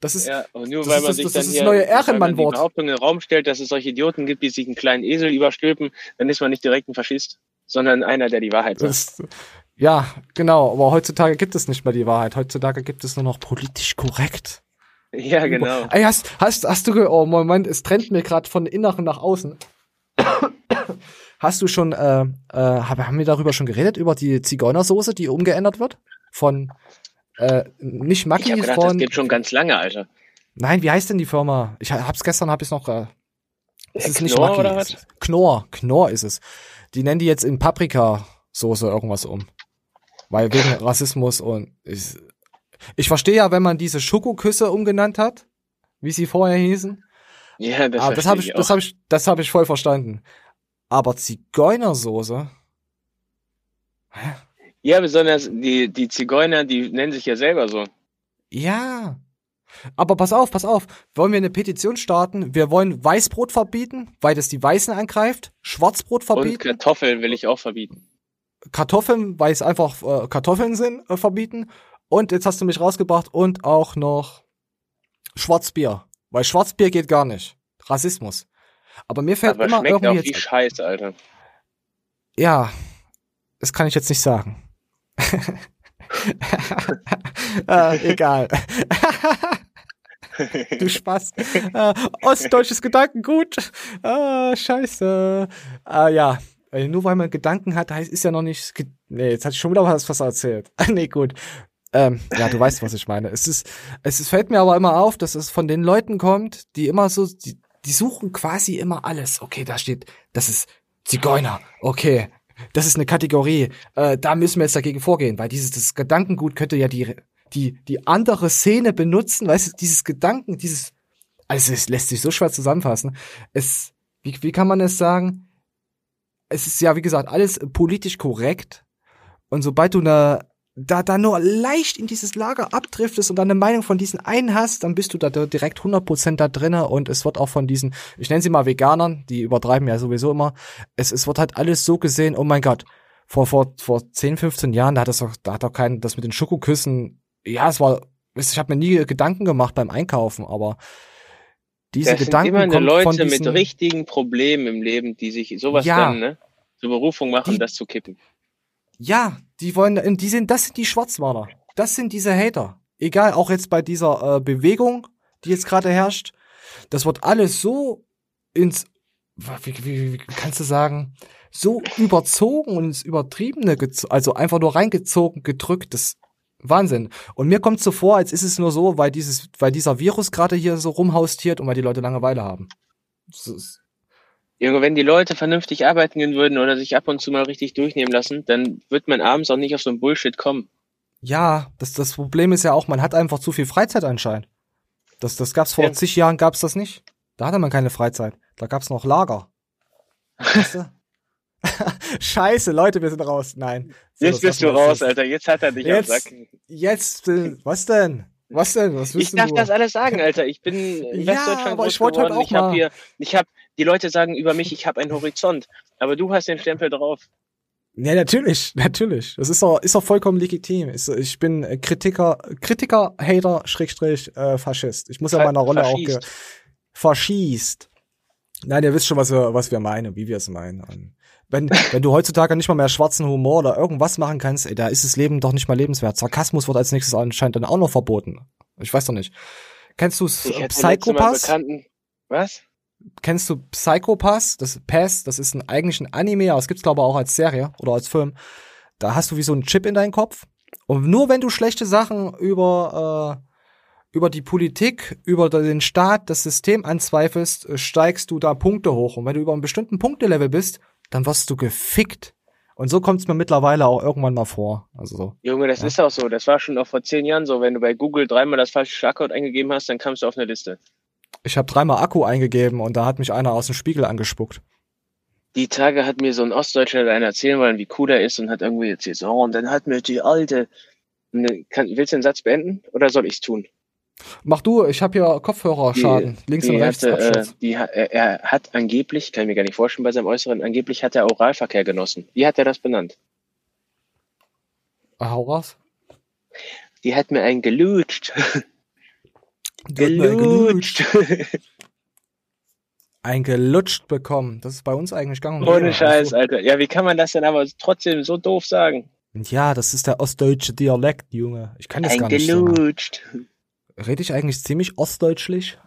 Das ist, ja, und nur weil man das, sich das, dann das hier, neue Ehrenmann-Wort. Behauptung in den Raum stellt, dass es solche Idioten gibt, die sich einen kleinen Esel überstülpen, dann ist man nicht direkt ein Faschist, sondern einer, der die Wahrheit sagt. Ja, genau, aber heutzutage gibt es nicht mehr die Wahrheit. Heutzutage gibt es nur noch politisch korrekt. Ja, genau. Ey, hast, hast, hast du, oh Moment, es trennt mir gerade von Inneren nach außen. [COUGHS] Hast du schon, äh, äh, haben wir darüber schon geredet, über die Zigeunersoße, die umgeändert wird? Von, äh, nicht Maggi, ich hab gedacht, von... Das geht schon ganz lange, Alter. Nein, wie heißt denn die Firma? Ich hab's gestern, hab ich's noch, äh, es ist nicht Maggi. Oder was? Knorr, Knorr ist es. Die nennen die jetzt in Paprikasoße irgendwas um. Weil wegen [LAUGHS] Rassismus und ich, ich verstehe ja, wenn man diese Schokoküsse umgenannt hat, wie sie vorher hießen. Ja, das, Aber das habe ich, das habe ich, das habe ich voll verstanden. Aber Zigeunersoße? Hä? Ja, besonders die, die Zigeuner, die nennen sich ja selber so. Ja. Aber pass auf, pass auf. Wollen wir eine Petition starten? Wir wollen Weißbrot verbieten, weil das die Weißen angreift. Schwarzbrot verbieten. Und Kartoffeln will ich auch verbieten. Kartoffeln, weil es einfach äh, Kartoffeln sind, äh, verbieten. Und jetzt hast du mich rausgebracht und auch noch Schwarzbier. Weil Schwarzbier geht gar nicht. Rassismus. Aber mir fällt Aber immer schmeckt irgendwie auch wie Scheiße, Alter. Ja, das kann ich jetzt nicht sagen. [LAUGHS] [LAUGHS] äh, egal. [LAUGHS] du Spaß. Äh, ostdeutsches Gedankengut. Ah, scheiße. Ah, ja. Nur weil man Gedanken hat, heißt, ist ja noch nicht. Nee, jetzt hatte ich schon wieder was, was erzählt. [LAUGHS] nee, gut. Ähm, ja, du weißt, was ich meine. Es ist, es ist, fällt mir aber immer auf, dass es von den Leuten kommt, die immer so, die, die suchen quasi immer alles. Okay, da steht, das ist Zigeuner. Okay, das ist eine Kategorie. Äh, da müssen wir jetzt dagegen vorgehen, weil dieses das Gedankengut könnte ja die die die andere Szene benutzen. Weißt du, dieses Gedanken, dieses also es lässt sich so schwer zusammenfassen. Es wie wie kann man es sagen? Es ist ja wie gesagt alles politisch korrekt. Und sobald du eine da, da nur leicht in dieses Lager abdriftest und dann eine Meinung von diesen einen hast, dann bist du da direkt 100% da drinne und es wird auch von diesen, ich nenne sie mal Veganern, die übertreiben ja sowieso immer, es, es wird halt alles so gesehen, oh mein Gott, vor, vor, vor 10, 15 Jahren, da hat das doch, da hat doch kein, das mit den Schokoküssen, ja, es war, ich habe mir nie Gedanken gemacht beim Einkaufen, aber diese das Gedanken sind immer kommen Leute von diesen, mit richtigen Problemen im Leben, die sich sowas Ja. dann, ne, zur Berufung machen, Die- das zu kippen. Ja, die wollen, die sind, das sind die Schwarzmaler. Das sind diese Hater. Egal, auch jetzt bei dieser äh, Bewegung, die jetzt gerade herrscht. Das wird alles so ins, wie, wie, wie kannst du sagen, so überzogen und ins Übertriebene, also einfach nur reingezogen, gedrückt. Das Wahnsinn. Und mir kommt so vor, als ist es nur so, weil dieses, weil dieser Virus gerade hier so rumhaustiert und weil die Leute Langeweile haben. Junge, wenn die Leute vernünftig arbeiten gehen würden oder sich ab und zu mal richtig durchnehmen lassen, dann wird man abends auch nicht auf so ein Bullshit kommen. Ja, das, das Problem ist ja auch, man hat einfach zu viel Freizeit anscheinend. Das, das gab's vor Ja. zig Jahren, gab's das nicht. Da hatte man keine Freizeit. Da gab's noch Lager. Weißt du? [LAUGHS] Scheiße, Leute, wir sind raus. Nein. So, Jetzt bist du raus, jetzt. Alter. Jetzt hat er dich Jetzt- am Sack. Jetzt, äh, was denn? Was denn? Was Ich darf du? das alles sagen, Alter. Ich bin in Ja, Westdeutschland aber groß ich wollte heute auch ich habe hier, ich habe Die Leute sagen über mich, ich habe einen Horizont, aber du hast den Stempel drauf. Ja, natürlich, [LAUGHS] natürlich. Das ist doch, ist doch vollkommen legitim. Ich bin Kritiker, Kritiker, Hater, Schrägstrich, äh, Faschist. Ich muss ja meiner Rolle auch ge verschießt. Nein, ihr wisst schon, was wir, was wir meinen, wie wir es meinen. Wenn, wenn du heutzutage nicht mal mehr schwarzen Humor oder irgendwas machen kannst, ey, da ist das Leben doch nicht mal lebenswert. Sarkasmus wird als nächstes anscheinend dann auch noch verboten. Ich weiß doch nicht. Kennst du Psychopass? Was? Kennst du Psychopass? Das Pass, das ist ein, eigentlich ein Anime, aber es gibt's glaube ich auch als Serie oder als Film. Da hast du wie so einen Chip in deinen Kopf. Und nur wenn du schlechte Sachen über, äh, über die Politik, über den Staat, das System anzweifelst, steigst du da Punkte hoch. Und wenn du über einen bestimmten Punktelevel bist, dann wirst du gefickt. Und so kommt es mir mittlerweile auch irgendwann mal vor. Also so. Junge, das ja. ist auch so. Das war schon auch vor zehn Jahren so. Wenn du bei Google dreimal das falsche Schlagwort eingegeben hast, dann kamst du auf eine Liste. Ich habe dreimal Akku eingegeben und da hat mich einer aus dem Spiegel angespuckt. Die Tage hat mir so ein Ostdeutscher einer erzählen wollen, wie cool er ist und hat irgendwie erzählt, so, oh, und dann hat mir die alte. Kann, willst du den Satz beenden oder soll ich's tun? Mach du, ich habe hier Kopfhörerschaden. Die, Links die und rechts. Hatte, äh, die, er hat angeblich, kann ich mir gar nicht vorstellen bei seinem Äußeren, angeblich hat er Oralverkehr genossen. Wie hat er das benannt? Hau raus. Die hat mir einen gelutscht. gelutscht. [LAUGHS] ein gelutscht bekommen. Das ist bei uns eigentlich gang und Ohne Scheiß, also, Alter. Ja, wie kann man das denn aber trotzdem so doof sagen? Ja, das ist der ostdeutsche Dialekt, Junge. Ich kann das ein gar nicht gelutscht. So Rede ich eigentlich ziemlich ostdeutschlich?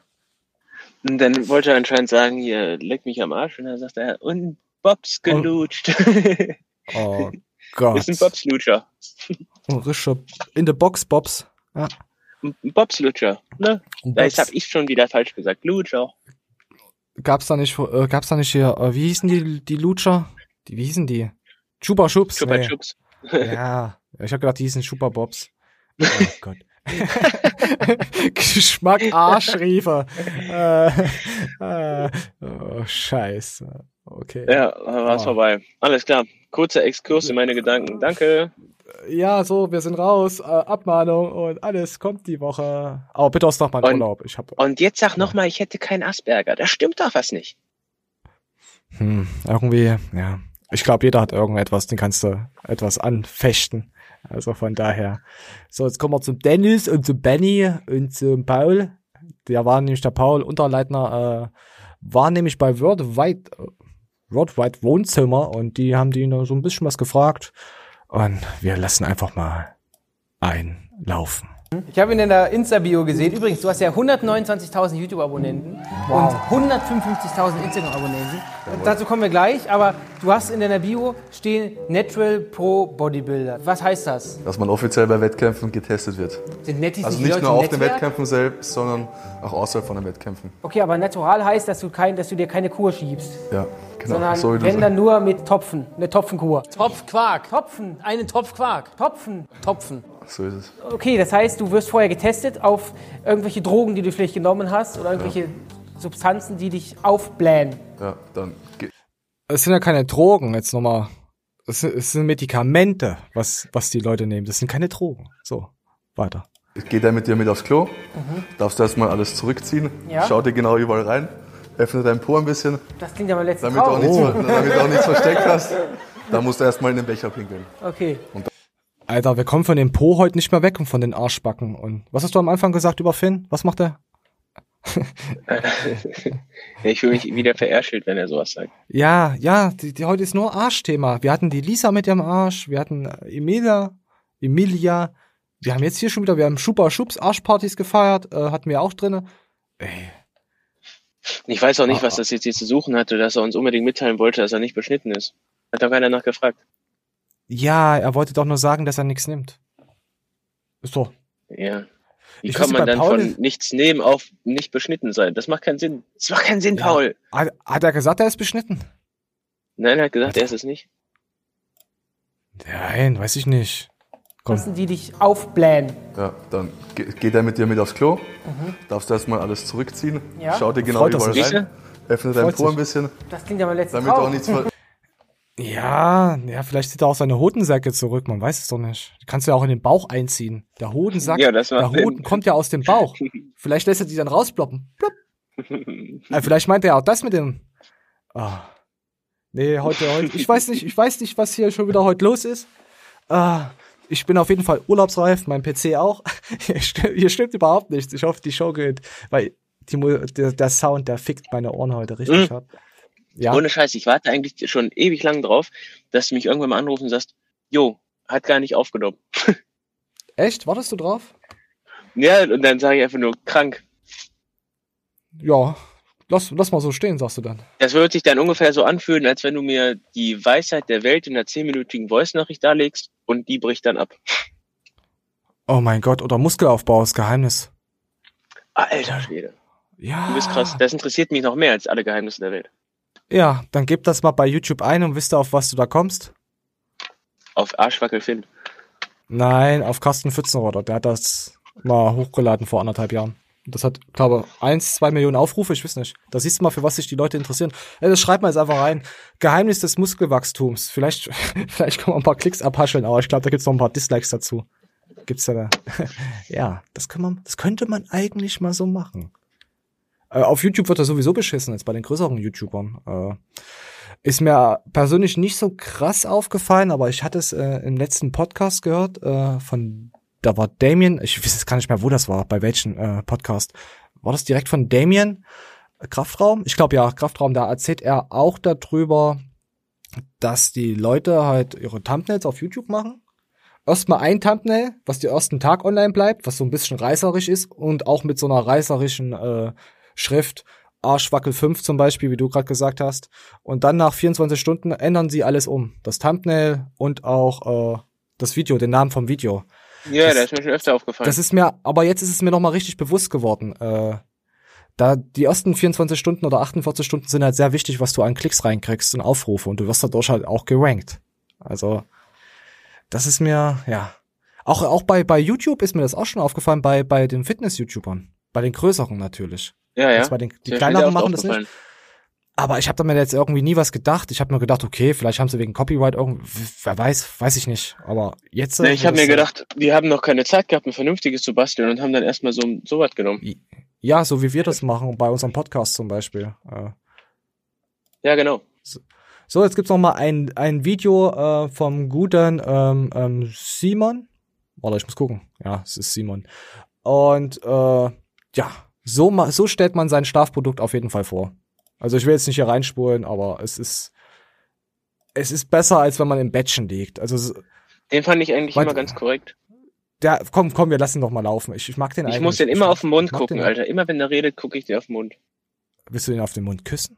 Und dann wollte er anscheinend sagen, hier, leck mich am Arsch. Und dann sagt er, und Bobs gelutscht. Oh, [LAUGHS] oh Gott. Ist ein Bobslutscher. Oh, in the Box Bobs. Ja. Ein Bobslutscher, ne? Das habe ich schon wieder falsch gesagt. Lutscher. Gab's da nicht, äh, gab's da nicht hier, äh, wie hießen die, die Lutscher? Die, wie hießen die? Chupa Chups. Chupa nee. Chups. ja, ich habe gedacht, die hießen Chupa Bobs. [LAUGHS] Oh Gott. [LAUGHS] Geschmack Arschriefer. äh, äh, oh, scheiße. Okay. Ja, war's oh. vorbei. Alles klar. Kurzer Exkurs in meine Gedanken. Danke. Ja, so, wir sind raus. Äh, Abmahnung und alles kommt die Woche. Aber bitte aus noch mal Urlaub. Ich hab, und jetzt sag ja. noch mal, ich hätte keinen Asperger. Da stimmt doch was nicht. Hm, irgendwie, ja. Ich glaube, jeder hat irgendetwas, den kannst du etwas anfechten. Also von daher. So, jetzt kommen wir zum Dennis und zum Benny und zum Paul. Der war nämlich der Paul Unterleitner, äh, war nämlich bei Worldwide, Worldwide Wohnzimmer und die haben die so ein bisschen was gefragt. Und wir lassen einfach mal einlaufen. Ich habe ihn in der Insta-Bio gesehen. Übrigens, du hast ja 129.000 YouTube-Abonnenten wow. und 155.000 Instagram-Abonnenten. Dazu kommen wir gleich, aber du hast in deiner Bio stehen Natural Pro Bodybuilder. Was heißt das? Dass man offiziell bei Wettkämpfen getestet wird. Sind Nettis also nicht nur auf den Wettkämpfen selbst, sondern auch außerhalb von den Wettkämpfen. Okay, aber natural heißt, dass du, kein, dass du dir keine Kur schiebst. Ja, genau. Sondern so wenn dann nur mit Topfen, eine Topfenkur. Topfquark. Topfen, einen Topfquark. Topfen, Topfen. So ist es. Okay, das heißt, du wirst vorher getestet auf irgendwelche Drogen, die du vielleicht genommen hast oder irgendwelche ja. Substanzen, die dich aufblähen. Ja, dann. Es sind ja keine Drogen, jetzt nochmal. Es, es sind Medikamente, was, was die Leute nehmen. Das sind keine Drogen. So, weiter. Ich gehe dann mit dir mit aufs Klo. Mhm. Darfst du erstmal alles zurückziehen. Ja. Schau dir genau überall rein. Öffne deinen Po ein bisschen. Das klingt aber letztes damit, auch nichts, oh. damit du auch nichts [LAUGHS] versteckt hast. Da musst du erstmal in den Becher pinkeln. Okay. Alter, wir kommen von dem Po heute nicht mehr weg und von den Arschbacken. Und was hast du am Anfang gesagt über Finn? Was macht er? [LAUGHS] ich fühle mich wieder verärschelt, wenn er sowas sagt. Ja, ja, die, die, heute ist nur Arschthema. Wir hatten die Lisa mit ihrem Arsch, wir hatten Emilia, Emilia. Wir haben jetzt hier schon wieder, wir haben Schupa Schubs Arschpartys gefeiert, äh, hatten wir auch drinne. Ey. Ich weiß auch nicht, ah, was das jetzt hier zu suchen hatte, dass er uns unbedingt mitteilen wollte, dass er nicht beschnitten ist. Hat doch keiner nachgefragt. Ja, er wollte doch nur sagen, dass er nichts nimmt. Ist so. Ja. Wie ich kann man dann Paul von nichts nehmen auf nicht beschnitten sein? Das macht keinen Sinn. Das macht keinen Sinn, ja. Paul. Hat, hat, er gesagt, er ist beschnitten? Nein, er hat gesagt, er ist es nicht. Nein, weiß ich nicht. Komm. die dich aufblähen. Ja, dann geht er mit dir mit aufs Klo. Mhm. Darfst du erstmal alles zurückziehen. Ja. Schau dir genau überall rein. Öffne dein Po ein bisschen. Das klingt aber letztes Damit auch nichts [LAUGHS] Ja, ja, vielleicht zieht er auch seine Hodensäcke zurück, man weiß es doch nicht. Die kannst du ja auch in den Bauch einziehen. Der Hodensack, ja, der Hoden [LAUGHS] kommt ja aus dem Bauch. vielleicht lässt er die dann rausploppen. Plopp. [LAUGHS] äh, vielleicht meint er auch das mit dem, Ah. Nee, heute, heute. Ich weiß nicht, ich weiß nicht, was hier schon wieder heute los ist. Ah, ich bin auf jeden Fall urlaubsreif, mein PC auch. [LAUGHS] Hier stimmt, hier stimmt überhaupt nichts. Ich hoffe, die Show geht, weil die, der, der Sound, der fickt meine Ohren heute richtig mhm. hart. Ja. Ohne Scheiß, ich warte eigentlich schon ewig lang drauf, dass du mich irgendwann mal anrufen und sagst, jo, hat gar nicht aufgenommen. [LAUGHS] Echt? Wartest du drauf? Ja, und dann sage ich einfach nur krank. Ja, lass, lass mal so stehen, sagst du dann. Das würde sich dann ungefähr so anfühlen, als wenn du mir die Weisheit der Welt in einer zehnminütigen Voice-Nachricht darlegst und die bricht dann ab. Oh mein Gott, oder Muskelaufbau ist Geheimnis. Alter Schwede. Ja. Du bist krass. Das interessiert mich noch mehr als alle Geheimnisse der Welt. Ja, dann gib das mal bei YouTube ein und wisst ihr, auf was du da kommst? Auf Arschwackel Finn. Nein, auf Carsten Pfützenroder. Der hat das mal hochgeladen vor anderthalb Jahren. Das hat, glaube ich, eins, zwei Millionen Aufrufe, ich weiß nicht. Da siehst du mal, für was sich die Leute interessieren. Das schreibt man jetzt einfach rein. Geheimnis des Muskelwachstums. Vielleicht, [LAUGHS] vielleicht kann man ein paar Klicks abhascheln, aber ich glaube, da gibt's noch ein paar Dislikes dazu. Gibt's ja da. [LAUGHS] ja, das kann man, das könnte man eigentlich mal so machen. Äh, auf YouTube wird er sowieso beschissen, als bei den größeren YouTubern. Äh, ist mir persönlich nicht so krass aufgefallen, aber ich hatte es äh, im letzten Podcast gehört äh, von da war Damien, ich weiß jetzt gar nicht mehr, wo das war, bei welchem äh, Podcast. War das direkt von Damien? Kraftraum? Ich glaube ja, Kraftraum, da erzählt er auch darüber, dass die Leute halt ihre Thumbnails auf YouTube machen. Erstmal ein Thumbnail, was den ersten Tag online bleibt, was so ein bisschen reißerisch ist und auch mit so einer reißerischen äh, Schrift. Arschwackel 5 zum Beispiel, wie du gerade gesagt hast. Und dann nach 24 Stunden ändern sie alles um. Das Thumbnail und auch äh, das Video, den Namen vom Video. Ja, das, das ist mir schon öfter aufgefallen. Das ist mir, aber jetzt ist es mir nochmal richtig bewusst geworden. Äh, da die ersten 24 Stunden oder 48 Stunden sind halt sehr wichtig, was du an Klicks reinkriegst und Aufrufe und du wirst dadurch halt auch gerankt. Also, das ist mir, ja. Auch, auch bei, bei YouTube ist mir das auch schon aufgefallen, bei, bei den Fitness-YouTubern. Bei den größeren natürlich. Ja, ja. Den, die kleineren machen das nicht. Aber ich habe da mir jetzt irgendwie nie was gedacht. Ich habe mir gedacht, okay, vielleicht haben sie wegen Copyright irgendwie, wer weiß, weiß ich nicht. Aber jetzt. Nee, ich habe mir gedacht, die haben noch keine Zeit gehabt, ein vernünftiges zu basteln und haben dann erstmal so, so was genommen. Ja, so wie wir das machen, bei unserem Podcast zum Beispiel. Äh. Ja, genau. So, jetzt gibt's noch mal ein, ein Video äh, vom guten ähm, ähm, Simon. Warte, ich muss gucken. Ja, es ist Simon. Und äh, ja, so, so stellt man sein Schlafprodukt auf jeden Fall vor. Also ich will jetzt nicht hier reinspulen, aber es ist es ist besser, als wenn man im Bettchen liegt. Also den fand ich eigentlich immer ganz korrekt. Der, komm, komm, wir lassen doch mal laufen. Ich, ich mag den eigentlich. Ich muss den immer auf den Mund gucken, Alter. Immer wenn er redet, gucke ich dir auf den Mund. Willst du den auf den Mund küssen?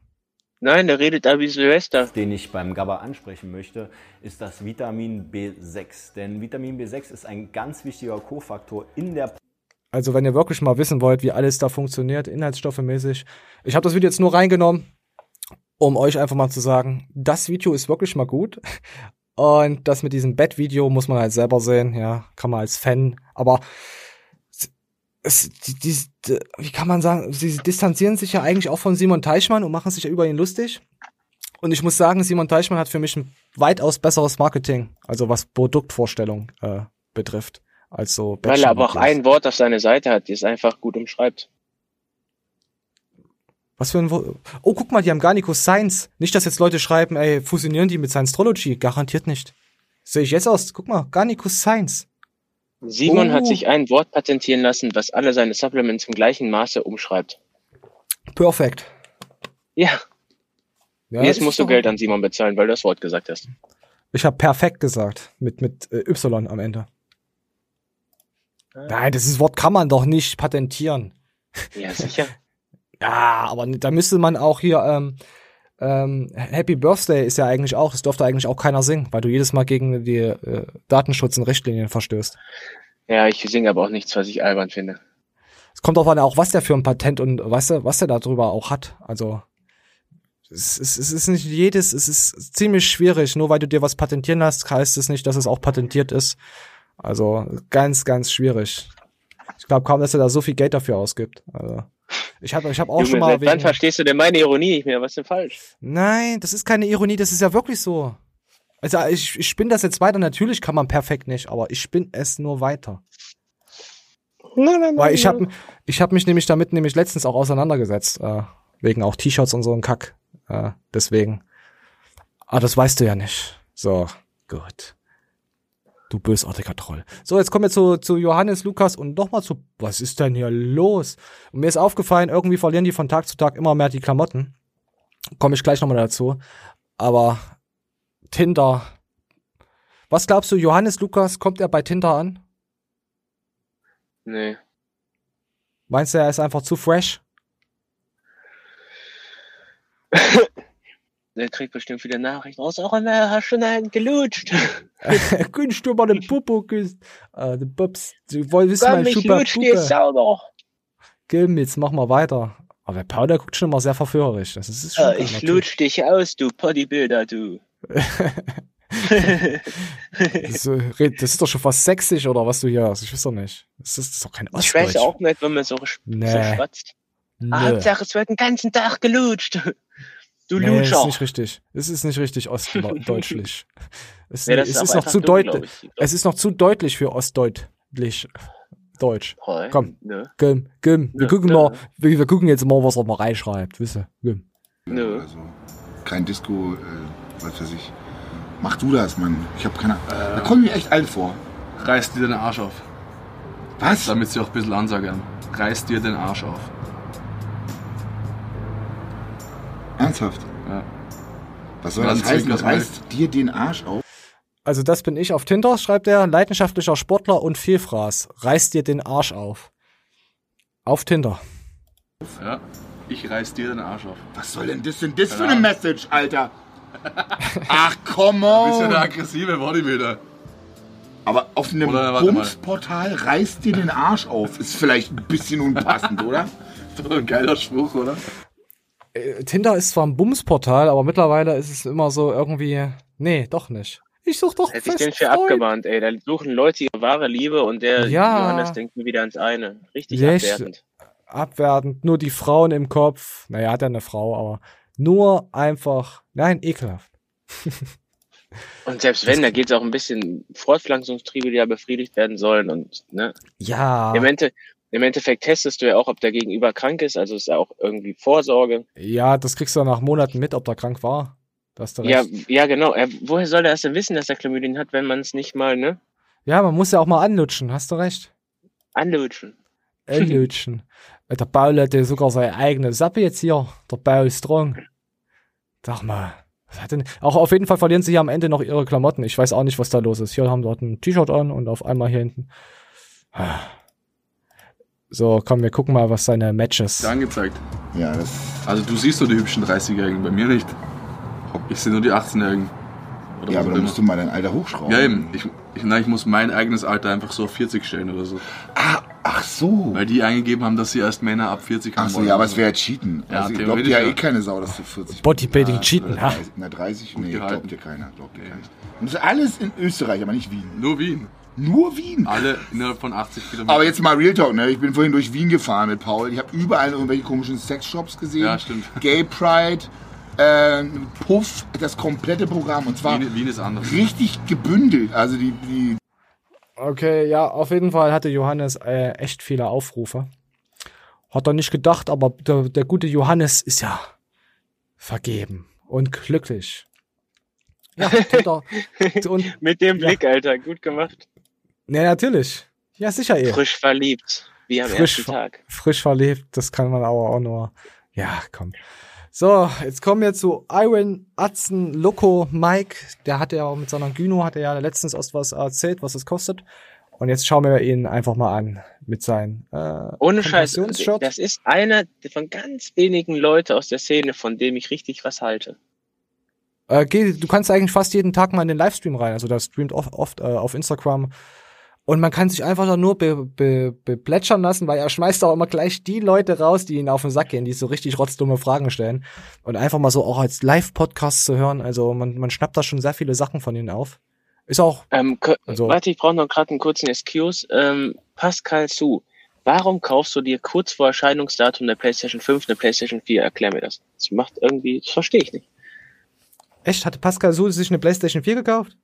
Nein, der redet da wie Silvester. Den ich beim GABA ansprechen möchte, ist das Vitamin B6. Denn Vitamin B6 ist ein ganz wichtiger Kofaktor in der also wenn ihr wirklich mal wissen wollt, wie alles da funktioniert, inhaltsstoffemäßig. Ich habe das Video jetzt nur reingenommen, um euch einfach mal zu sagen, das Video ist wirklich mal gut. Und das mit diesem Bettvideo muss man halt selber sehen, ja, kann man als Fan. Aber es, die, die, wie kann man sagen, sie distanzieren sich ja eigentlich auch von Simon Teichmann und machen sich ja über ihn lustig. Und ich muss sagen, Simon Teichmann hat für mich ein weitaus besseres Marketing, also was Produktvorstellung äh, betrifft als so Weil er aber auch ein Wort auf seiner Seite hat, die es einfach gut umschreibt. Was für ein Wort? Oh, guck mal, die haben Garnico Science. Nicht, dass jetzt Leute schreiben, ey, fusionieren die mit Science-Trology. Garantiert nicht. Sehe ich jetzt aus. Guck mal, Garnico Science. Simon oh. hat sich ein Wort patentieren lassen, was alle seine Supplements im gleichen Maße umschreibt. Perfekt. Ja. ja Jetzt musst du Geld an Simon bezahlen, weil du das Wort gesagt hast. Ich habe perfekt gesagt. Mit, mit äh, Y am Ende. Nein, das Wort kann man doch nicht patentieren. Ja, sicher. [LAUGHS] ja, aber da müsste man auch hier, ähm, ähm, Happy Birthday ist ja eigentlich auch, das durfte eigentlich auch keiner singen, weil du jedes Mal gegen die äh, Datenschutz und Richtlinien verstößt. Ja, ich singe aber auch nichts, was ich albern finde. Es kommt auch an, auch was der für ein Patent und weißt du, was der darüber auch hat. Also es, es, es ist nicht jedes, es ist ziemlich schwierig. Nur weil du dir was patentieren hast, heißt es nicht, dass es auch patentiert ist. Also ganz, ganz schwierig. Ich glaube kaum, dass er da so viel Geld dafür ausgibt. Also, ich habe ich hab auch Junge, schon mal. Seit wegen... wann verstehst du denn meine Ironie nicht mehr? Was ist denn falsch? Nein, das ist keine Ironie, das ist ja wirklich so. Also ich, ich spinne das jetzt weiter. Natürlich kann man perfekt nicht, aber ich spinne es nur weiter. Nein, nein, nein. Weil ich habe ich hab mich nämlich damit nämlich letztens auch auseinandergesetzt. Äh, wegen auch T-Shirts und so ein Kack. Äh, deswegen. Ah, das weißt du ja nicht. So, gut. Du bösartiger Troll. So, jetzt kommen wir zu, zu Johannes, Lukas und nochmal zu, was ist denn hier los? Und mir ist aufgefallen, irgendwie verlieren die von Tag zu Tag immer mehr die Klamotten. Komme ich gleich nochmal dazu. Aber Tinder. Was glaubst du, Johannes, Lukas, kommt er bei Tinder an? Nee. Meinst du, er ist einfach zu fresh? [LAUGHS] Der kriegt bestimmt viele Nachrichten. Was auch immer, hast schon einen gelutscht. [LAUGHS] Könntest du mal den Popo küssen? Äh, den Bubs, du wolltest mal super Puppe. Jetzt sauber. Kim, jetzt mach mal weiter. Aber Paul, der guckt schon immer sehr verführerisch. Das ist schon äh, ich lutsch dich aus, du Bodybuilder, du. [LAUGHS] das, das, ist doch schon fast sächsisch, oder was du hier hast. Ich weiß doch nicht. Das ist, das ist doch kein Ostdeutsch. Ich weiß auch nicht, wenn man so, nee. so schwatzt. Nee. Hauptsache, es wird den ganzen Tag gelutscht. Du nee, Lutscher. ist nicht richtig. Es ist nicht richtig ostdeutschlich. [LAUGHS] es, nee, es ist noch zu deutlich. Es ist noch zu deutlich für ostdeutlich. Deutsch. Hey, Komm, ne. Gim, Gim. Wir ne, gucken ne. mal, wir, wir, gucken jetzt mal, was er mal reinschreibt, wisse. Gim. Ne. Also, kein Disco, äh, was weiß ich. Mach du das, Mann. Ich hab keine Ahnung. Äh, da komme ich mir echt alt vor. Reiß dir den Arsch auf. Was? Damit sie auch ein bisschen ansagern. Reiß dir den Arsch auf. Ernsthaft? Ja. Was soll das, das heißen? Was reißt dir den Arsch auf? Also das bin ich auf Tinder, schreibt er. Leidenschaftlicher Sportler und Vielfraß. Reiß dir den Arsch auf. Auf Tinder. Ja, ich reiß dir den Arsch auf. Was soll denn das denn das für eine Message, Alter? [LAUGHS] Ach, komm on. Du bist ja der aggressive Bodybuilder. Aber auf einem Bumsportal reißt dir den Arsch auf. Ist vielleicht ein bisschen unpassend, oder? Ist doch ein geiler Spruch, oder? Äh, Tinder ist zwar ein Bumsportal, aber mittlerweile ist es immer so irgendwie. Nee, doch nicht. Ich such doch Hätte ich den für abgemahnt, ey. Da suchen Leute ihre wahre Liebe und der ja. Johannes denkt mir wieder ans eine. Richtig Echt? abwertend. Abwertend. Nur die Frauen im Kopf. Naja, hat er eine Frau, aber nur einfach. Nein, ekelhaft. [LAUGHS] und selbst wenn, da geht es auch ein bisschen Fortpflanzungstriebe, die ja befriedigt werden sollen und, ne? Ja. Im, Ende, Im Endeffekt testest du ja auch, ob der Gegenüber krank ist, also ist ja auch irgendwie Vorsorge. Ja, das kriegst du nach Monaten mit, ob der krank war. Ja, ja, genau. Er, woher soll er das denn wissen, dass er Chlamydien hat, wenn man es nicht mal, ne? Ja, man muss ja auch mal anlutschen, hast du recht. Anlutschen. [LAUGHS] Anlutschen. der Paul hat ja sogar seine eigene Sappe jetzt hier. Der Paul Strong. Sag mal. Was hat denn? Auch auf jeden Fall verlieren sie hier am Ende noch ihre Klamotten. Ich weiß auch nicht, was da los ist. Hier haben dort ein T-Shirt an und auf einmal hier hinten. So, komm, wir gucken mal, was seine Matches. Angezeigt. Ja, das. Also du siehst so die hübschen 30-Jährigen, bei mir nicht. Ich sehe nur die 18-Jährigen. Ja, aber dann musst du mal dein Alter hochschrauben. Ja, eben. Ich, ich, na, ich muss mein eigenes Alter einfach so auf 40 stellen oder so. Ah, ach so. Weil die eingegeben haben, dass sie erst Männer ab 40 haben. Ach so, ja, aber es wäre ja Cheaten. Ja, also, ich glaube ja eh keine Sau, dass du 40 Bodybuilding ja, Cheaten, ja. Na, 30? Nee, glaubt dir keiner. Glaubt dir keiner. Und das ist alles in Österreich, aber nicht Wien. Nur Wien. Nur Wien. Alle innerhalb von 80 Kilometern. Aber jetzt mal Real Talk, ne? Ich bin vorhin durch Wien gefahren mit Paul. Ich habe überall irgendwelche komischen Sexshops gesehen. Ja, stimmt. Gay Pride äh, Puff, das komplette Programm. Und zwar Wien, Wien ist anders. richtig gebündelt. Also die, die Okay, ja, auf jeden Fall hatte Johannes äh, echt viele Aufrufe. Hat er nicht gedacht, aber der, der gute Johannes ist ja vergeben und glücklich. Ja, [LAUGHS] und, Mit dem Blick, ja. Alter, gut gemacht. Ja, natürlich. Ja, sicher eh. Frisch verliebt, wie am frisch, ersten Tag. Frisch verliebt, das kann man aber auch nur. Ja, komm. So, jetzt kommen wir zu Iron Atzen Loco Mike. Der hat ja mit seiner Gyno, hat er ja letztens erst was erzählt, was es kostet. Und jetzt schauen wir ihn einfach mal an mit seinen äh, Ohne Scheiß, das ist einer von ganz wenigen Leuten aus der Szene, von dem ich richtig was halte. Äh, geh, du kannst eigentlich fast jeden Tag mal in den Livestream rein. Also der streamt oft, oft äh, auf Instagram und man kann sich einfach da nur be, be, beplätschern lassen, weil er schmeißt auch immer gleich die Leute raus, die ihn auf den Sack gehen, die so richtig rotzdumme Fragen stellen. Und einfach mal so auch als Live-Podcast zu hören. Also man, man schnappt da schon sehr viele Sachen von ihnen auf. Ist auch. Ähm, also, warte, ich brauche noch gerade einen kurzen Excuse. Ähm, Pascal Su, warum kaufst du dir kurz vor Erscheinungsdatum der PlayStation 5 eine PlayStation 4? Erklär mir das. Das macht irgendwie, das verstehe ich nicht. Echt? Hatte Pascal Su sich eine PlayStation 4 gekauft?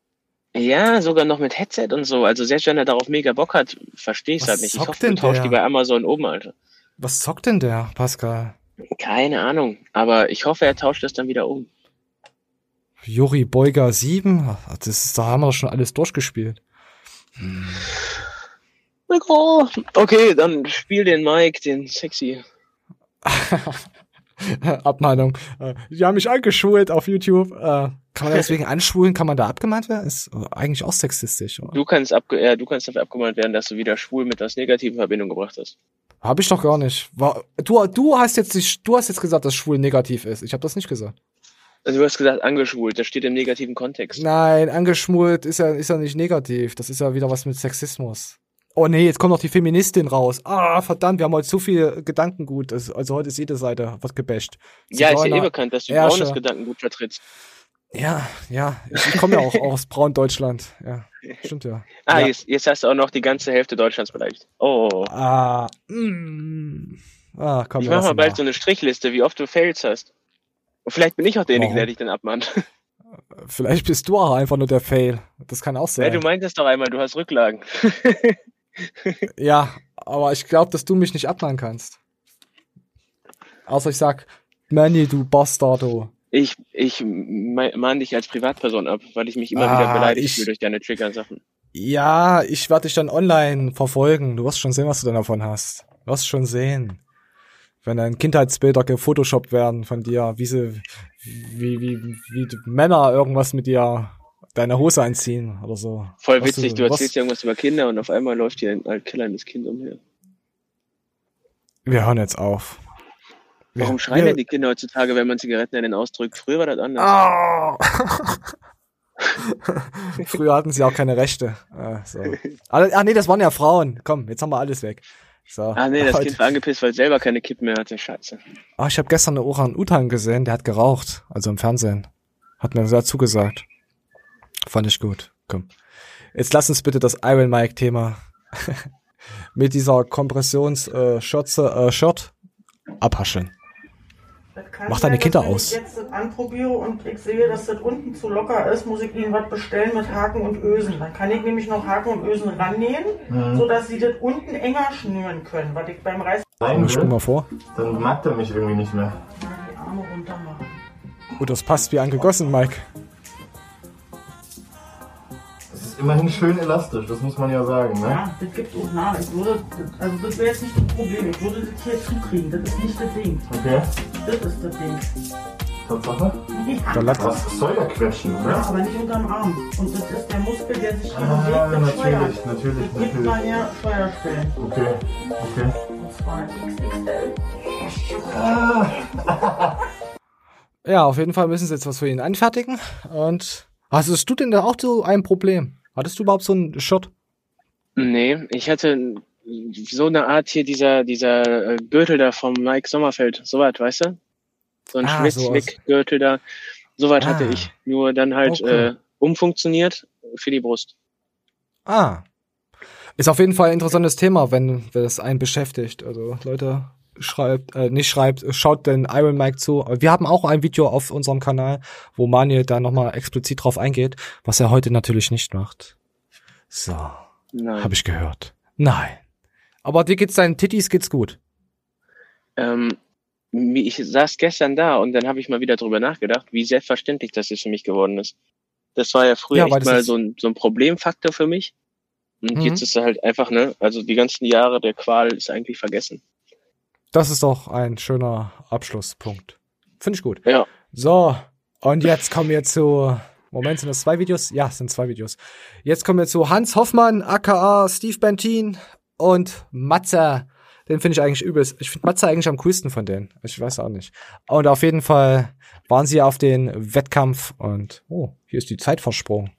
Ja, sogar noch mit Headset und so. Also selbst wenn er darauf mega Bock hat, verstehe ich es halt nicht. Ich hoffe, du tauschst die bei Amazon oben, Alter. Was zockt denn der, Pascal? Keine Ahnung, aber ich hoffe, er tauscht das dann wieder um. Juri Beuger 7, das ist, da haben wir schon alles durchgespielt. Hm. Okay, dann spiel den Mike, den sexy. [LAUGHS] Abmahnung. Äh, die haben mich angeschult auf YouTube. Kann man deswegen anschwulen? Kann man da abgemahnt werden? Ist eigentlich auch sexistisch. Oder? Du kannst, abge ja, du kannst dafür abgemahnt werden, dass du wieder schwul mit was Negativen in Verbindung gebracht hast. Habe ich doch gar nicht. Du, du hast jetzt nicht, du hast jetzt gesagt, dass schwul negativ ist. Ich habe das nicht gesagt. Also du hast gesagt angeschwult, das steht im negativen Kontext. Nein, angeschwult ist ja, ist ja nicht negativ. Das ist ja wieder was mit Sexismus. Oh nee, jetzt kommt noch die Feministin raus. Ah, verdammt, wir haben heute zu viel Gedankengut. Also heute ist jede Seite was gebasht. Ja, ist ja eh bekannt, dass du Ersche. braunes Gedankengut vertrittst. Ja, ja, ich, ich komme ja auch [LAUGHS] aus Braun-Deutschland. Ja, stimmt ja. Ah, ja. Jetzt, jetzt hast du auch noch die ganze Hälfte Deutschlands beleidigt. Oh. Ah, mm. ah komm, ich mach mal bald mal. so eine Strichliste, wie oft du Fails hast. Und vielleicht bin ich auch derjenige, der dich dann abmahnt. Vielleicht bist du auch einfach nur der Fail. Das kann auch sein. Ja, du meintest doch einmal, du hast Rücklagen. [LAUGHS] ja, aber ich glaube, dass du mich nicht abmahnen kannst. Außer ich sag, Manny, du Bastardo. Ich, ich mahne dich als Privatperson ab, weil ich mich immer ah, wieder beleidigt fühle durch deine Trigger-Sachen. Ja, ich werde dich dann online verfolgen. Du wirst schon sehen, was du dann davon hast. Du wirst schon sehen. Wenn dein Kindheitsbilder gefotoshoppt werden von dir, wie sie, wie, wie, wie Männer irgendwas mit dir deine Hose anziehen oder so. Voll was witzig, du, du erzählst was? irgendwas über Kinder und auf einmal läuft hier ein altkillendes Kind umher. Wir hören jetzt auf. Warum schreien wir, denn die Kinder heutzutage, wenn man Zigaretten in den ausdrückt? Früher war das anders. Oh. [LAUGHS] Früher hatten sie auch keine Rechte. Ah, so. Ah, nee, das waren ja Frauen. Komm, jetzt haben wir alles weg. So. Ah nee, das Kind war angepisst, weil selber keine Kippen mehr hatte. Scheiße. Ah, ich habe gestern eine Orang-Utan gesehen, der hat geraucht, also im Fernsehen. Hat mir sehr zugesagt. Fand ich gut. Komm. Jetzt lass uns bitte das Iron Mike Thema [LAUGHS] mit dieser Kompressions-Schürze, äh, äh, Shirt abhaschen. Mach deine Kinder aus. Wenn ich jetzt das anprobiere und ich sehe, dass das unten zu locker ist, muss ich ihnen was bestellen mit Haken und Ösen. Dann kann ich nämlich noch Haken und Ösen rannähen, mhm. sodass sie das unten enger schnüren können, was ich beim Reißen... Nein, Spring mal vor. Dann mag er mich irgendwie nicht mehr. Ja, die Arme runter machen. Gut, das passt wie angegossen, Mike immerhin schön elastisch, das muss man ja sagen. Ne? Ja, das gibt auch nach. Ich würde, also das wäre jetzt nicht das Problem. Ich würde das hier zukriegen. Das ist nicht das Ding. Okay. Das ist das Ding. Tatsache? Ja. Das soll ja quetschen, oder? Ja, aber nicht unterm Arm. Und das ist der Muskel, der sich hier ah, bewegt und natürlich, steuert. Natürlich, das gibt man ja Steuerstellen. Okay, okay. Und zwar XXL. Ja, auf jeden Fall müssen sie jetzt was für ihn anfertigen. Und hast du denn da auch so ein Problem? Hattest du überhaupt so einen Shot? Nee, ich hatte so eine Art hier dieser, dieser äh, Gürtel da vom Mike Sommerfeld, soweit, weißt du? So ein ah, Schwitzwick-Gürtel da. Soweit ah, hatte ich. Nur dann halt okay. äh, umfunktioniert für die Brust. Ah. Ist auf jeden Fall ein interessantes Thema, wenn, wenn es einen beschäftigt. Also Leute, schreibt, äh, nicht schreibt, schaut den Iron Mike zu. Wir haben auch ein Video auf unserem Kanal, wo Manuel da nochmal explizit drauf eingeht, was er heute natürlich nicht macht. So. Habe ich gehört. Nein. Aber dir geht's deinen Titties geht's gut. Ähm, ich saß gestern da und dann habe ich mal wieder drüber nachgedacht, wie selbstverständlich das jetzt für mich geworden ist. Das war ja früher ja, echt mal so ein, so ein Problemfaktor für mich. Und mhm. jetzt ist er halt einfach, ne, also die ganzen Jahre der Qual ist eigentlich vergessen. Das ist doch ein schöner Abschlusspunkt. Finde ich gut. Ja. So, und jetzt kommen wir zu. Moment, sind das zwei Videos? Ja, sind zwei Videos. Jetzt kommen wir zu Hans Hoffmann, aka Steve Bentin und Matze. Den finde ich eigentlich übelst. Ich finde Matze eigentlich am coolsten von denen. Ich weiß auch nicht. Und auf jeden Fall waren sie auf den Wettkampf und oh, hier ist die Zeit versprungen.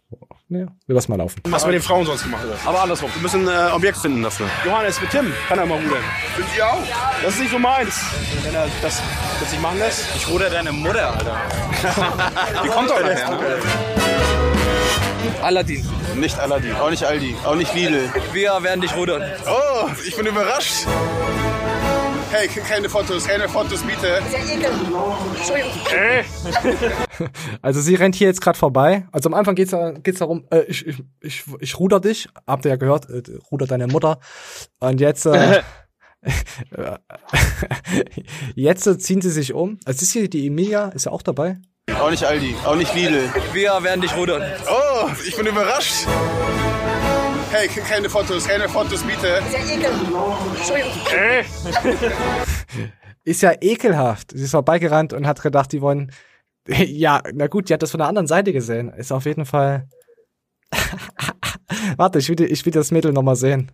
Ja, wir lassen mal laufen. Was wir den Frauen sonst gemacht haben. Aber andersrum. Wir müssen ein äh, Objekt finden dafür. Johannes mit Tim kann er mal rudern. Sind Sie auch? Das ist nicht so meins. Wenn er das, nicht machen lässt. Ich ruder deine Mutter, Alter. [LAUGHS] Die kommt doch nachher. Aladdin. Nicht Aladdin, auch nicht Aldi, auch nicht Lidl. Wir werden dich rudern. Oh, ich bin überrascht. Hey, keine Fotos, keine Fotos, bitte. Äh. [LAUGHS] Also sie rennt hier jetzt gerade vorbei. Also am Anfang geht's, geht's darum, äh, ich, ich, ich, ich ruder dich, habt ihr ja gehört, äh, ruder deine Mutter. Und jetzt, äh, [LAUGHS] Jetzt ziehen sie sich um. Also ist hier die Emilia, ist ja auch dabei. Auch nicht Aldi, auch nicht Lidl. Wir werden dich rudern. Oh, ich bin überrascht. Hey, keine Fotos, keine Fotos, bitte. [LAUGHS] Ist ja ekelhaft. Sie ist vorbeigerannt und hat gedacht, die wollen. [LAUGHS] Ja, na gut, die hat das von der anderen Seite gesehen. Ist auf jeden Fall. [LAUGHS] Warte, ich will, ich will das Mädel nochmal sehen.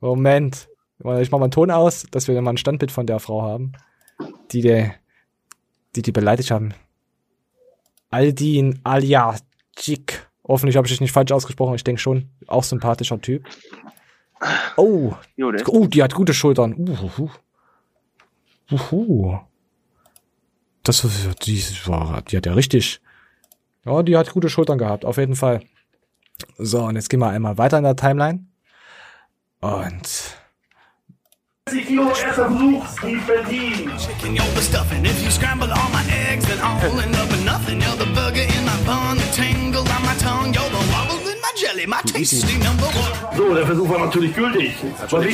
Moment. Ich mach mal einen Ton aus, dass wir mal ein Standbild von der Frau haben. Die die, die, die beleidigt haben. Aldin Aljacik. Hoffentlich habe ich dich nicht falsch ausgesprochen. Ich denke schon. Auch sympathischer Typ. Oh. Oh, die hat gute Schultern. Uhuhu. Uhu. Das die war, die hat ja richtig. Ja, die hat gute Schultern gehabt, auf jeden Fall. So, und jetzt gehen wir einmal weiter in der Timeline. Und 30 Kilo erster Versuch, Steve Bentin. My tasty number one. So, der Versuch war natürlich gültig. Was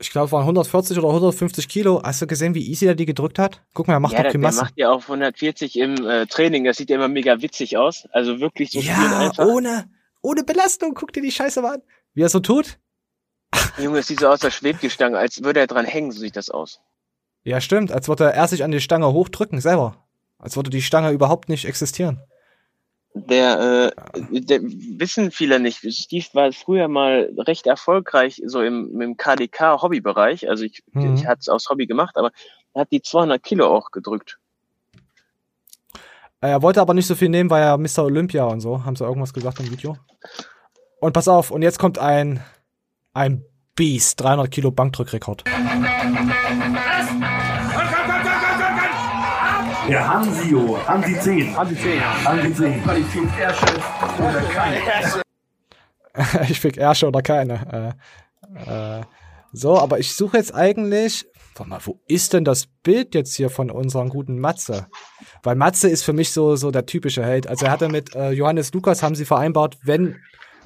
ich glaube, waren 140 oder 150 Kilo. Hast du gesehen, wie easy er die gedrückt hat? Guck mal, er macht ja, doch keine Masse. Der macht ja auch 140 im äh, Training. Das sieht ja immer mega witzig aus. Also wirklich so ja, einfach. ohne, ohne Belastung. Guck dir die Scheiße mal an. Wie er so tut. [LAUGHS] Junge, es sieht so aus, als schwebt die Stange, als würde er dran hängen, so sieht das aus. Ja, stimmt. Als würde er sich an die Stange hochdrücken, selber. Als würde die Stange überhaupt nicht existieren. Der, äh, der wissen viele nicht. Steve war früher mal recht erfolgreich so im, im KDK-Hobbybereich. Also ich, mhm. ich hatte es aus Hobby gemacht, aber er hat die 200 Kilo auch gedrückt. Er wollte aber nicht so viel nehmen, weil er Mr. Olympia und so, haben sie irgendwas gesagt im Video. Und pass auf, und jetzt kommt ein, ein Beast, 300 Kilo Bankdrückrekord. Der Hansio, Hansi 10. Hansi 10. Hansi 10. Qualität Ersche oder keine. [LAUGHS] ich fick Ersche oder keine. Äh, äh, so, aber ich suche jetzt eigentlich. Warte mal, wo ist denn das Bild jetzt hier von unserem guten Matze? Weil Matze ist für mich so, so der typische Held. Also er hatte mit äh, Johannes Lukas haben sie vereinbart, wenn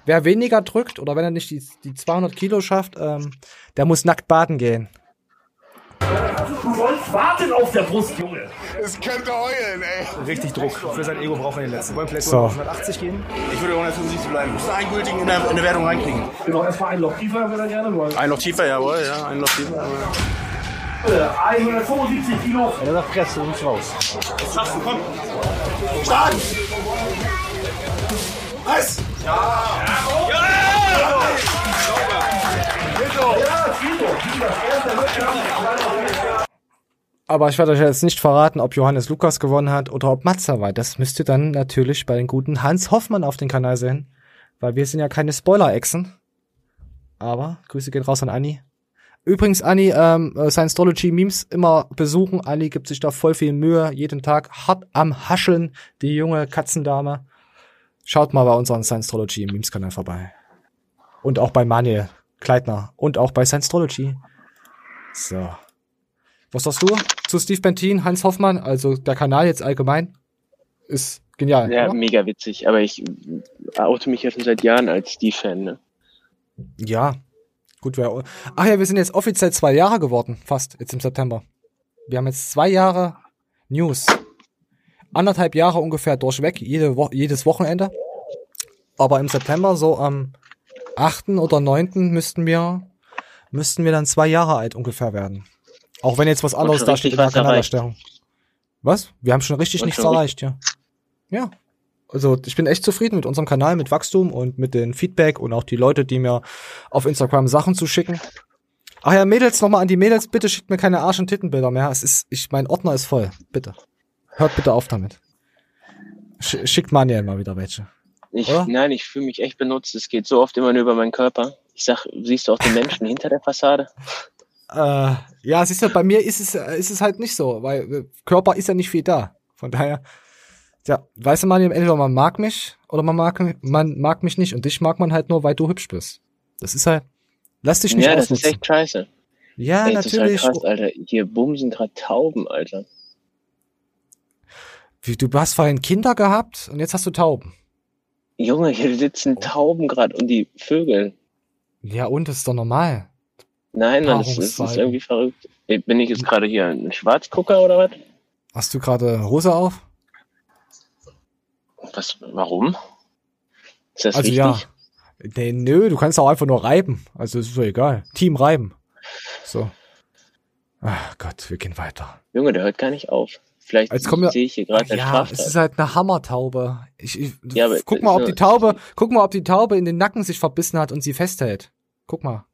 wer weniger drückt oder wenn er nicht die, die 200 Kilo schafft, ähm, der muss nackt baden gehen. Du sollst warten auf der Brust, Junge. Es könnte heulen, ey. Richtig Druck. Für sein Ego braucht er den letzten. Wollen vielleicht so. 180 gehen? Ich würde 175 bleiben. Musst du einen gültigen in der, in der Wertung reinkriegen. Genau, erstmal ein Loch tiefer, würde er gerne wollen. Ein Loch tiefer, jawohl, ja. Ein Loch tiefer. 175 Kilo. Ja, das presst du uns raus. Das schaffst du, komm. Stark! Was? Ja! Ja! Aber ich werde euch jetzt nicht verraten, ob Johannes Lukas gewonnen hat oder ob Matze war. Das müsst ihr dann natürlich bei den guten Hans Hoffmann auf den Kanal sehen. Weil wir sind ja keine Spoiler-Echsen. Aber Grüße gehen raus an Anni. Übrigens, Anni, ähm, Science-Memes immer besuchen. Anni gibt sich da voll viel Mühe. Jeden Tag hart am Hascheln. Die junge Katzendame. Schaut mal bei unserem Science-Memes-Kanal vorbei. Und auch bei Manuel Kleidner. Und auch bei Science-Trology. So. Was sagst du zu Steve Bentin, Hans Hoffmann? Also der Kanal jetzt allgemein ist genial. Ja, oder? mega witzig. Aber ich oute mich ja schon seit Jahren als Steve-Fan. Ne? Ja. Gut, wer. Ach ja, wir sind jetzt offiziell zwei Jahre geworden, fast, jetzt im September. Wir haben jetzt zwei Jahre News. Anderthalb Jahre ungefähr durchweg, jede Wo jedes Wochenende. Aber im September, so am 8. oder 9. müssten wir, müssten wir dann zwei Jahre alt ungefähr werden. Auch wenn jetzt was anderes da steht in der Kanalerstellung. Was? Wir haben schon richtig und nichts schon erreicht, ja. Ja. Also ich bin echt zufrieden mit unserem Kanal, mit Wachstum und mit dem Feedback und auch die Leute, die mir auf Instagram Sachen zuschicken. Ach ja, Mädels, nochmal an die Mädels, bitte schickt mir keine Arsch- und Tittenbilder mehr. Es ist, ich, mein Ordner ist voll. Bitte. Hört bitte auf damit. Sch schickt Manuel mal wieder welche. Ich, nein, ich fühle mich echt benutzt. Es geht so oft immer nur über meinen Körper. Ich sag, siehst du auch den Menschen hinter der Fassade? Äh, ja, siehst du, bei mir ist es, ist es halt nicht so, weil äh, Körper ist ja nicht viel da. Von daher, ja, weißt du mal, entweder man mag mich oder man mag, man mag mich nicht und dich mag man halt nur, weil du hübsch bist. Das ist halt, lass dich nicht Ja, ausnutzen. das ist echt scheiße. Ja, Ey, natürlich. Das ist halt krass, Alter. Hier bumsen gerade Tauben, Alter. Wie, du hast vorhin Kinder gehabt und jetzt hast du Tauben. Junge, hier sitzen Tauben gerade und die Vögel. Ja, und das ist doch normal. Nein, Mann, das ist, das ist irgendwie verrückt. Bin ich jetzt gerade hier ein Schwarzgucker oder was? Hast du gerade Hose auf? Was, warum? Ist das also wichtig? ja. Nee, nö, du kannst auch einfach nur reiben. Also ist so egal. Team reiben. So. Ach Gott, wir gehen weiter. Junge, der hört gar nicht auf. Vielleicht Jetzt kommen wir, sehe ich hier gerade Ja, es ist halt eine Hammertaube. Ich, ich, Ja, guck mal, ob die Taube, guck mal, ob die Taube in den Nacken sich verbissen hat und sie festhält. Guck mal.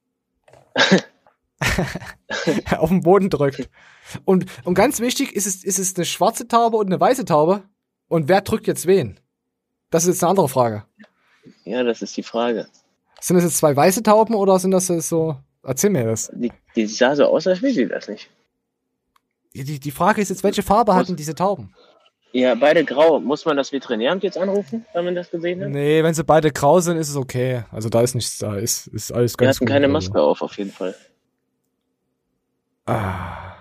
[LAUGHS] auf den Boden drückt. Und, und ganz wichtig, ist es, ist es eine schwarze Taube und eine weiße Taube? Und wer drückt jetzt wen? Das ist jetzt eine andere Frage. Ja, das ist die Frage. Sind das jetzt zwei weiße Tauben oder sind das so? Erzähl mir das. Die, die sah so aus, als will sie das nicht. Die, die Frage ist jetzt, welche Farbe hatten diese Tauben? Ja, beide grau. Muss man das Veterinäramt jetzt anrufen, wenn man das gesehen hat? Nee, wenn sie beide grau sind, ist es okay. Also da ist nichts da, ist, ist alles ganz hatten gut. keine also. Maske auf, auf jeden Fall. Ah.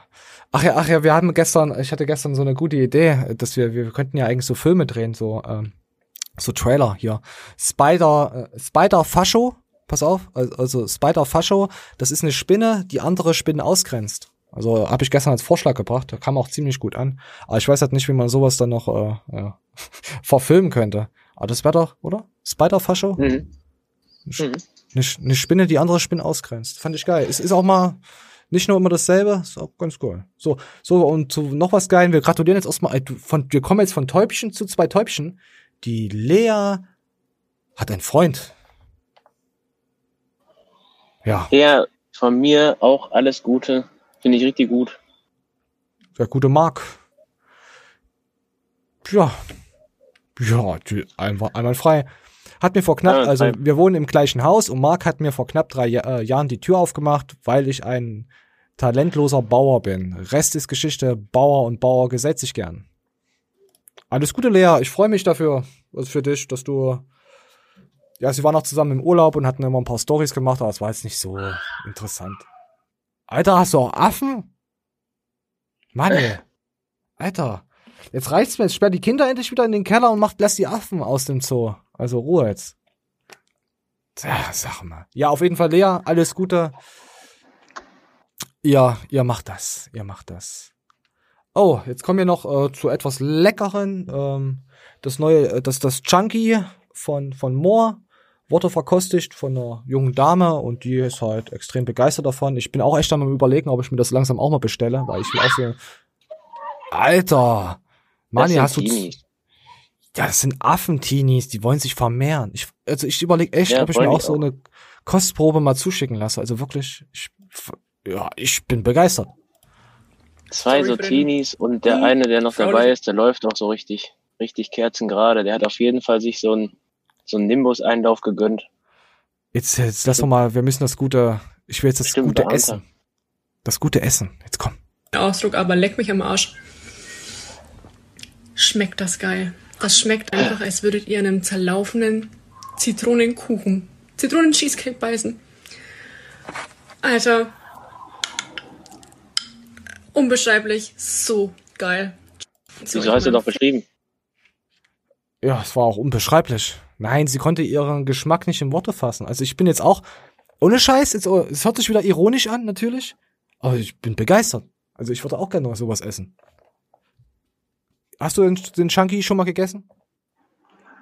Ach ja, ach ja, wir hatten gestern, ich hatte gestern so eine gute Idee, dass wir, wir könnten ja eigentlich so Filme drehen, so, ähm, so Trailer hier. Spider, äh, Spider Fascho, pass auf, also, also Spider Fascho, das ist eine Spinne, die andere Spinnen ausgrenzt. Also habe ich gestern als Vorschlag gebracht, da kam auch ziemlich gut an. Aber ich weiß halt nicht, wie man sowas dann noch äh, ja, [LAUGHS] verfilmen könnte. Aber das wäre doch, oder? Spider Fascho? Mhm. Eine, eine Spinne, die andere Spinnen ausgrenzt. Fand ich geil. Es ist auch mal nicht nur immer dasselbe, ist auch ganz cool. So, so und zu noch was geil. Wir gratulieren jetzt erstmal von, wir kommen jetzt von Täubchen zu zwei Täubchen. Die Lea hat einen Freund. Ja, Ja, von mir auch alles Gute. Finde ich richtig gut. der gute Marc. Ja. Ja, einfach einmal frei. Hat mir vor knapp, also wir wohnen im gleichen Haus und Marc hat mir vor knapp drei äh, Jahren die Tür aufgemacht, weil ich ein talentloser Bauer bin. Rest ist Geschichte, Bauer und Bauer gesetzt sich gern. Alles Gute, Lea. Ich freue mich dafür, also für dich, dass du. Ja, sie waren auch zusammen im Urlaub und hatten immer ein paar Stories gemacht, aber es war jetzt nicht so interessant. Alter, hast du auch Affen? Mann, ey. [LAUGHS] Alter. Jetzt reicht's mir. Jetzt sperrt die Kinder endlich wieder in den Keller und macht, lässt die Affen aus dem Zoo. Also Ruhe jetzt. Tja, sag mal. Ja, auf jeden Fall, Lea, alles Gute. Ja, ihr macht das. Ihr macht das. Oh, jetzt kommen wir noch äh, zu etwas Leckeren. Ähm, das neue, äh, das, das Chunky von, von Moore. Worte verkostigt von einer jungen Dame und die ist halt extrem begeistert davon. Ich bin auch echt am überlegen, ob ich mir das langsam auch mal bestelle, weil ich will auch so. Alter! Mani, hast du. Ja, das sind Affentinis, die wollen sich vermehren. Ich, also ich überlege echt, Ja, ob ich mir auch so eine Kostprobe mal zuschicken lasse. Also wirklich, ich, ja, ich bin begeistert. Zwei Sorry so Teenies und der Hm, eine, der noch dabei ist, der läuft auch so richtig, richtig kerzengerade. Der hat auf jeden Fall sich so ein so einen Nimbus-Einlauf gegönnt. Jetzt, jetzt lass doch mal, wir müssen das gute, ich will jetzt das Stimmt, gute Beamter. Essen. Das gute Essen. Jetzt komm. Ausdruck, aber leck mich am Arsch. Schmeckt das geil. Das schmeckt einfach, als würdet ihr einem zerlaufenden Zitronenkuchen, Zitronen-Cheesecake beißen. Alter. Unbeschreiblich. So geil. Wieso hast du doch beschrieben? Ja, es war auch unbeschreiblich. Nein, sie konnte ihren Geschmack nicht in Worte fassen. Also ich bin jetzt auch, ohne Scheiß, jetzt, oh, es hört sich wieder ironisch an, natürlich. Aber ich bin begeistert. Also ich würde auch gerne noch sowas essen. Hast du den, den Chunky schon mal gegessen?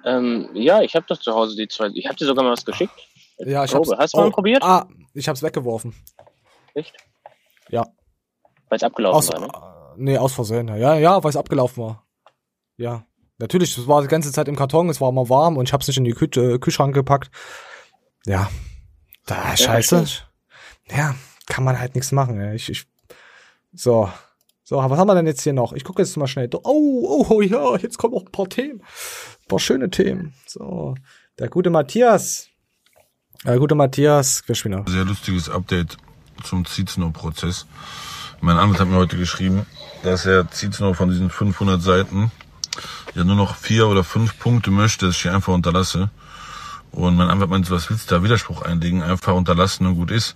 Ähm, ja, ich habe doch zu Hause die zwei. Ich habe dir sogar mal was geschickt. Ja, ich Probe. hab's. Hast du mal oh, probiert? Ah, ich hab's weggeworfen. Echt? Ja. Weil es abgelaufen Aus, war, ne? nee, aus Versehen. Ja, ja, weil es abgelaufen war. Ja. Natürlich, es war die ganze Zeit im Karton, es war immer warm und ich hab's nicht in die Kü äh, Kühlschrank gepackt. Ja. Da, scheiße. stimmt. Ja, kann man halt nichts machen. Ey. Ich, ich, so. So, was haben wir denn jetzt hier noch? Ich gucke jetzt mal schnell. Oh, oh, ja, jetzt kommen noch ein paar Themen. Ein paar schöne Themen. So. Der gute Matthias. Der gute Matthias, wir spielen noch. Sehr lustiges Update zum Zizno-Prozess. Mein Anwalt hat mir heute geschrieben, dass er Zizno von diesen 500 Seiten ja nur noch vier oder fünf Punkte möchte, dass ich die einfach unterlasse. Und mein Anwalt meinte, was willst du da Widerspruch einlegen? Einfach unterlassen und gut ist.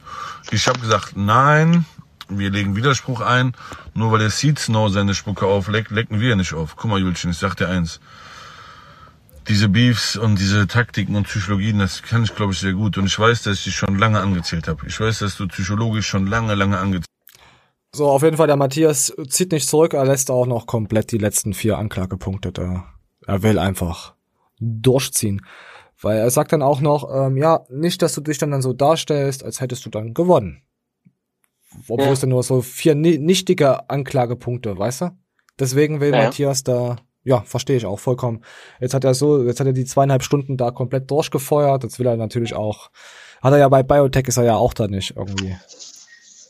Ich habe gesagt, nein, wir legen Widerspruch ein. Nur weil der Seedsnow seine Spucke aufleckt, lecken wir nicht auf. Guck mal, Julchen, ich sag dir eins. diese Beefs und diese Taktiken und Psychologien, das kann ich, glaube ich, sehr gut. Und ich weiß, dass ich dich schon lange angezählt habe. Ich weiß, dass du psychologisch schon lange, lange angezählt So, auf jeden Fall, der Matthias zieht nicht zurück, er lässt auch noch komplett die letzten vier Anklagepunkte da. Er will einfach durchziehen. Weil er sagt dann auch noch, ähm, ja, nicht, dass du dich dann, dann so darstellst, als hättest du dann gewonnen. Obwohl ja. es dann nur so vier nichtige Anklagepunkte, weißt du? Deswegen will ja. Matthias da, ja, verstehe ich auch vollkommen. Jetzt hat er so, jetzt hat er die zweieinhalb Stunden da komplett durchgefeuert. Jetzt will er natürlich auch, hat er ja bei Biotech ist er ja auch da nicht irgendwie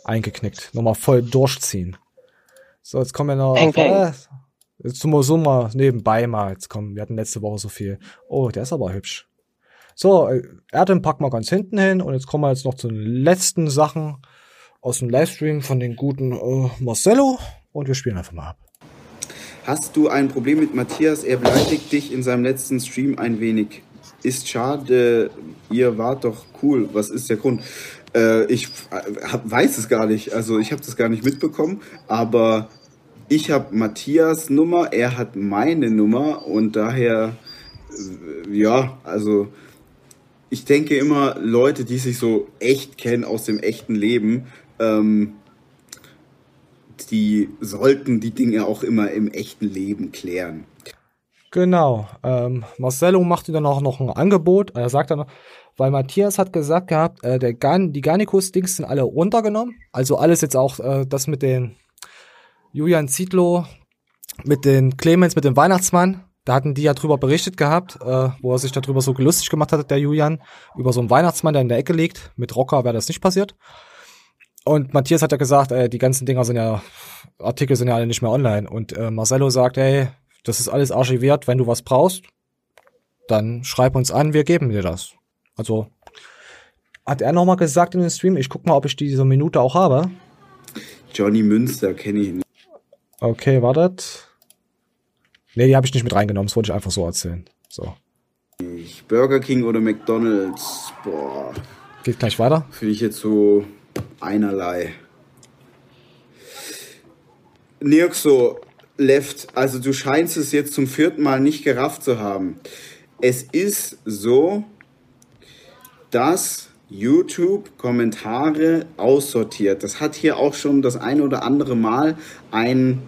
eingeknickt. Nochmal voll durchziehen. So, jetzt kommen wir noch. Peng, peng. Äh, jetzt tun wir so mal nebenbei mal. Jetzt kommen, wir hatten letzte Woche so viel. Oh, der ist aber hübsch. So, äh, Erdem packen wir ganz hinten hin und jetzt kommen wir jetzt noch zu den letzten Sachen aus dem Livestream von den guten äh, Marcello und wir spielen einfach mal ab. Hast du ein Problem mit Matthias? Er beleidigt dich in seinem letzten Stream ein wenig. Ist schade, ihr wart doch cool. Was ist der Grund? Äh, ich hab, weiß es gar nicht. Also ich habe das gar nicht mitbekommen. Aber ich habe Matthias Nummer, er hat meine Nummer und daher, äh, ja, also ich denke immer, Leute, die sich so echt kennen aus dem echten Leben, ähm, die sollten die Dinge auch immer im echten Leben klären. Genau. Ähm, Marcello macht ihm dann auch noch ein Angebot. Er sagt dann, weil Matthias hat gesagt gehabt, äh, der Gan die Garnicus-Dings sind alle runtergenommen. Also alles jetzt auch äh, das mit den Julian Zietlow, mit den Clemens, mit dem Weihnachtsmann. Da hatten die ja drüber berichtet gehabt, äh, wo er sich darüber so gelustig gemacht hat, der Julian, über so einen Weihnachtsmann, der in der Ecke liegt. Mit Rocker wäre das nicht passiert. Und Matthias hat ja gesagt, äh, die ganzen Dinger sind ja, Artikel sind ja alle nicht mehr online. Und äh, Marcello sagt, ey, das ist alles archiviert, wenn du was brauchst, dann schreib uns an, wir geben dir das. Also hat er nochmal gesagt in dem Stream, ich guck mal, ob ich diese Minute auch habe. Johnny Münster kenne ich nicht. Okay, wartet. Nee, die habe ich nicht mit reingenommen, das wollte ich einfach so erzählen. So. Burger King oder McDonalds, boah. Geht gleich weiter? Finde ich jetzt so einerlei. Nirgso, Left, also du scheinst es jetzt zum vierten Mal nicht gerafft zu haben. Es ist so, dass YouTube Kommentare aussortiert. Das hat hier auch schon das ein oder andere Mal ein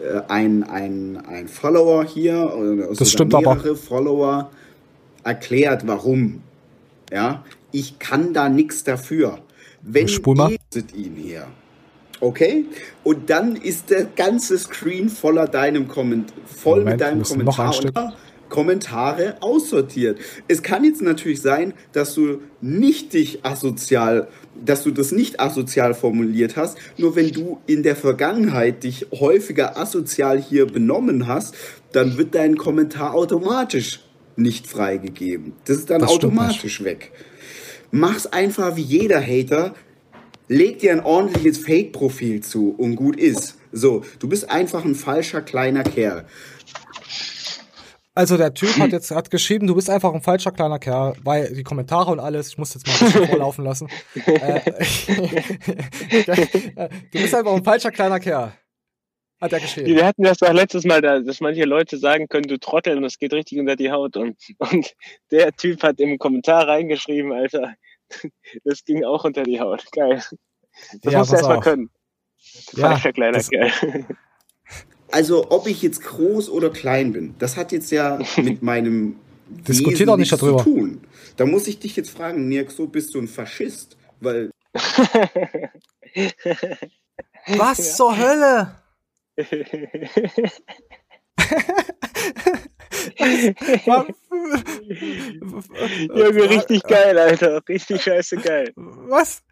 äh, ein, ein, ein Follower hier, oder das stimmt mehrere aber. Follower erklärt, warum. Ja, ich kann da nichts dafür. Wenn ihr ihn hier. Okay? Und dann ist der ganze Screen voller deinem Komment voll Moment, mit deinem Kommentar und Kommentare aussortiert. Es kann jetzt natürlich sein, dass du nicht dich asozial, dass du das nicht asozial formuliert hast. Nur wenn du in der Vergangenheit dich häufiger asozial hier benommen hast, dann wird dein Kommentar automatisch nicht freigegeben. Das ist dann das automatisch weg. Mach's einfach wie jeder Hater. Leg dir ein ordentliches Fake-Profil zu und gut ist. So, du bist einfach ein falscher kleiner Kerl. Also der Typ hat [CLEARS THROAT] jetzt hat geschrieben, du bist einfach ein falscher kleiner Kerl, weil die Kommentare und alles, ich muss jetzt mal ein bisschen vorlaufen lassen. äh, [LAUGHS] du bist einfach ein falscher kleiner Kerl. Hat er geschrieben. Wir hatten das doch letztes Mal, da, dass manche Leute sagen können, du Trottel, und das geht richtig unter die Haut. Und, und der Typ hat im Kommentar reingeschrieben, Alter, das ging auch unter die Haut. Geil. Das ja, musst du erstmal können. Ja, kleiner Kerl. Also, ob ich jetzt groß oder klein bin, das hat jetzt ja [LAUGHS] mit meinem Diskutiert auch nicht darüber. zu tun. Da muss ich dich jetzt fragen, Nirk, so bist du ein Faschist? Weil. [LAUGHS] Was ja. zur Hölle? [LAUGHS] Junge, richtig geil, Alter. Richtig scheiße geil. Was?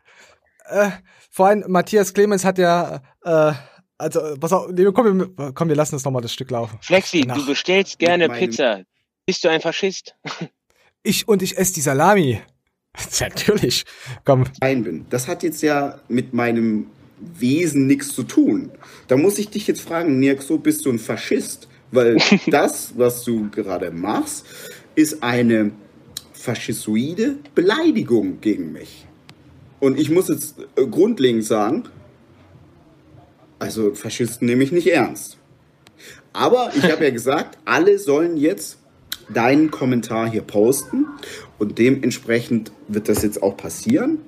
Äh, vor allem, Matthias Clemens hat ja, äh, also, pass auf, nee, komm, wir, komm, wir lassen das nochmal das Stück laufen. Flexi, Nach. du bestellst gerne Pizza. Bist du ein Faschist? [LAUGHS] Ich und ich esse die Salami. [LAUGHS] Natürlich. Komm. Ein bin. Das hat jetzt ja mit meinem Wesen nichts zu tun. Da muss ich dich jetzt fragen, so bist du ein Faschist? Weil [LAUGHS] das, was du gerade machst, ist eine faschistoide Beleidigung gegen mich. Und ich muss jetzt äh, grundlegend sagen, also Faschisten nehme ich nicht ernst. Aber ich habe ja gesagt, alle sollen jetzt deinen Kommentar hier posten und dementsprechend wird das jetzt auch passieren.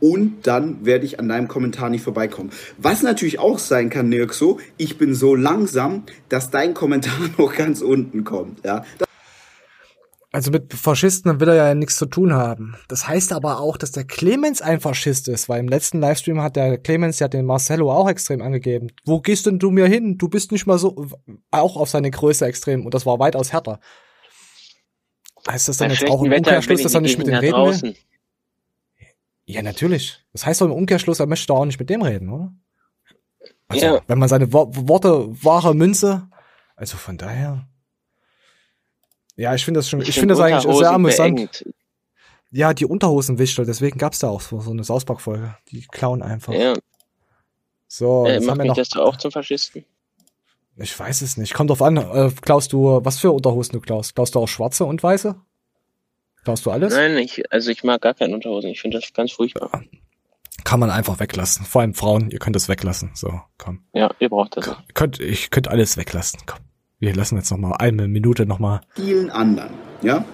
Und dann werde ich an deinem Kommentar nicht vorbeikommen. Was natürlich auch sein kann, Nirxo, ich bin so langsam, dass dein Kommentar [LAUGHS] noch ganz unten kommt. Ja. Also mit Faschisten will er ja nichts zu tun haben. Das heißt aber auch, dass der Clemens ein Faschist ist, weil im letzten Livestream hat der Clemens ja den Marcello auch extrem angegeben. Wo gehst denn du mir hin? Du bist nicht mal so, auch auf seine Größe extrem und das war weitaus härter. Heißt das dann Bei jetzt auch im Umkehrschluss, dass er nicht mit dem reden draußen. will? Ja, natürlich. Das heißt doch im Umkehrschluss, er möchte doch auch nicht mit dem reden, oder? Also, ja. wenn man seine Wo Worte wahre Münze, also von daher. Ja, ich finde das schon, ich, ich finde find das eigentlich sehr amüsant. Beengt. Ja, die Unterhosenwichtel, deswegen gab's da auch so, so eine Sausback-Folge. Die klauen einfach. Ja. So, äh, macht mich noch, das auch zum Faschisten? Ich weiß es nicht. Kommt drauf an. Äh, klaust du, was für Unterhosen du klaust? Klaust du auch schwarze und weiße? Klaust du alles? Nein, ich, also ich mag gar keine Unterhosen. Ich finde das ganz furchtbar. Ja. Kann man einfach weglassen. Vor allem Frauen, ihr könnt es weglassen. So, komm. Ja, ihr braucht das. Könnt, ich könnt alles weglassen. Komm. Wir lassen jetzt noch mal eine Minute noch mal. Vielen anderen, ja.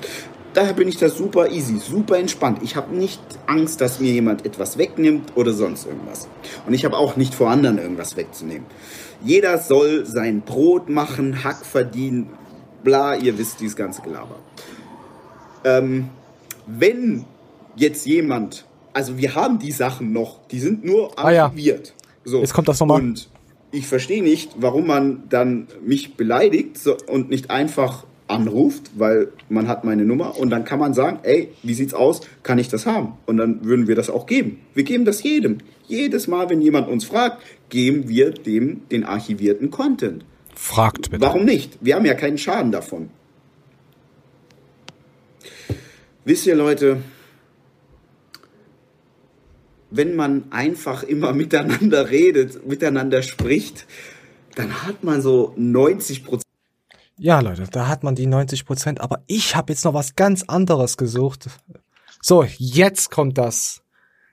Daher bin ich da super easy, super entspannt. Ich habe nicht Angst, dass mir jemand etwas wegnimmt oder sonst irgendwas. Und ich habe auch nicht vor anderen irgendwas wegzunehmen. Jeder soll sein Brot machen, Hack verdienen, bla, ihr wisst dieses ganze Gelaber. Ähm, wenn jetzt jemand, also wir haben die Sachen noch, die sind nur archiviert. Ah, ja. So. Jetzt kommt das nochmal. Und ich verstehe nicht, warum man dann mich beleidigt und nicht einfach anruft, weil man hat meine Nummer und dann kann man sagen, ey, wie sieht's aus? Kann ich das haben? Und dann würden wir das auch geben. Wir geben das jedem. Jedes Mal, wenn jemand uns fragt, geben wir dem den archivierten Content. Fragt bitte. Warum nicht? Wir haben ja keinen Schaden davon. Wisst ihr, Leute, wenn man einfach immer [LAUGHS] miteinander redet, miteinander spricht, dann hat man so 90 Prozent. Ja, Leute, da hat man die 90 Prozent. Aber ich habe jetzt noch was ganz anderes gesucht. So, jetzt kommt das.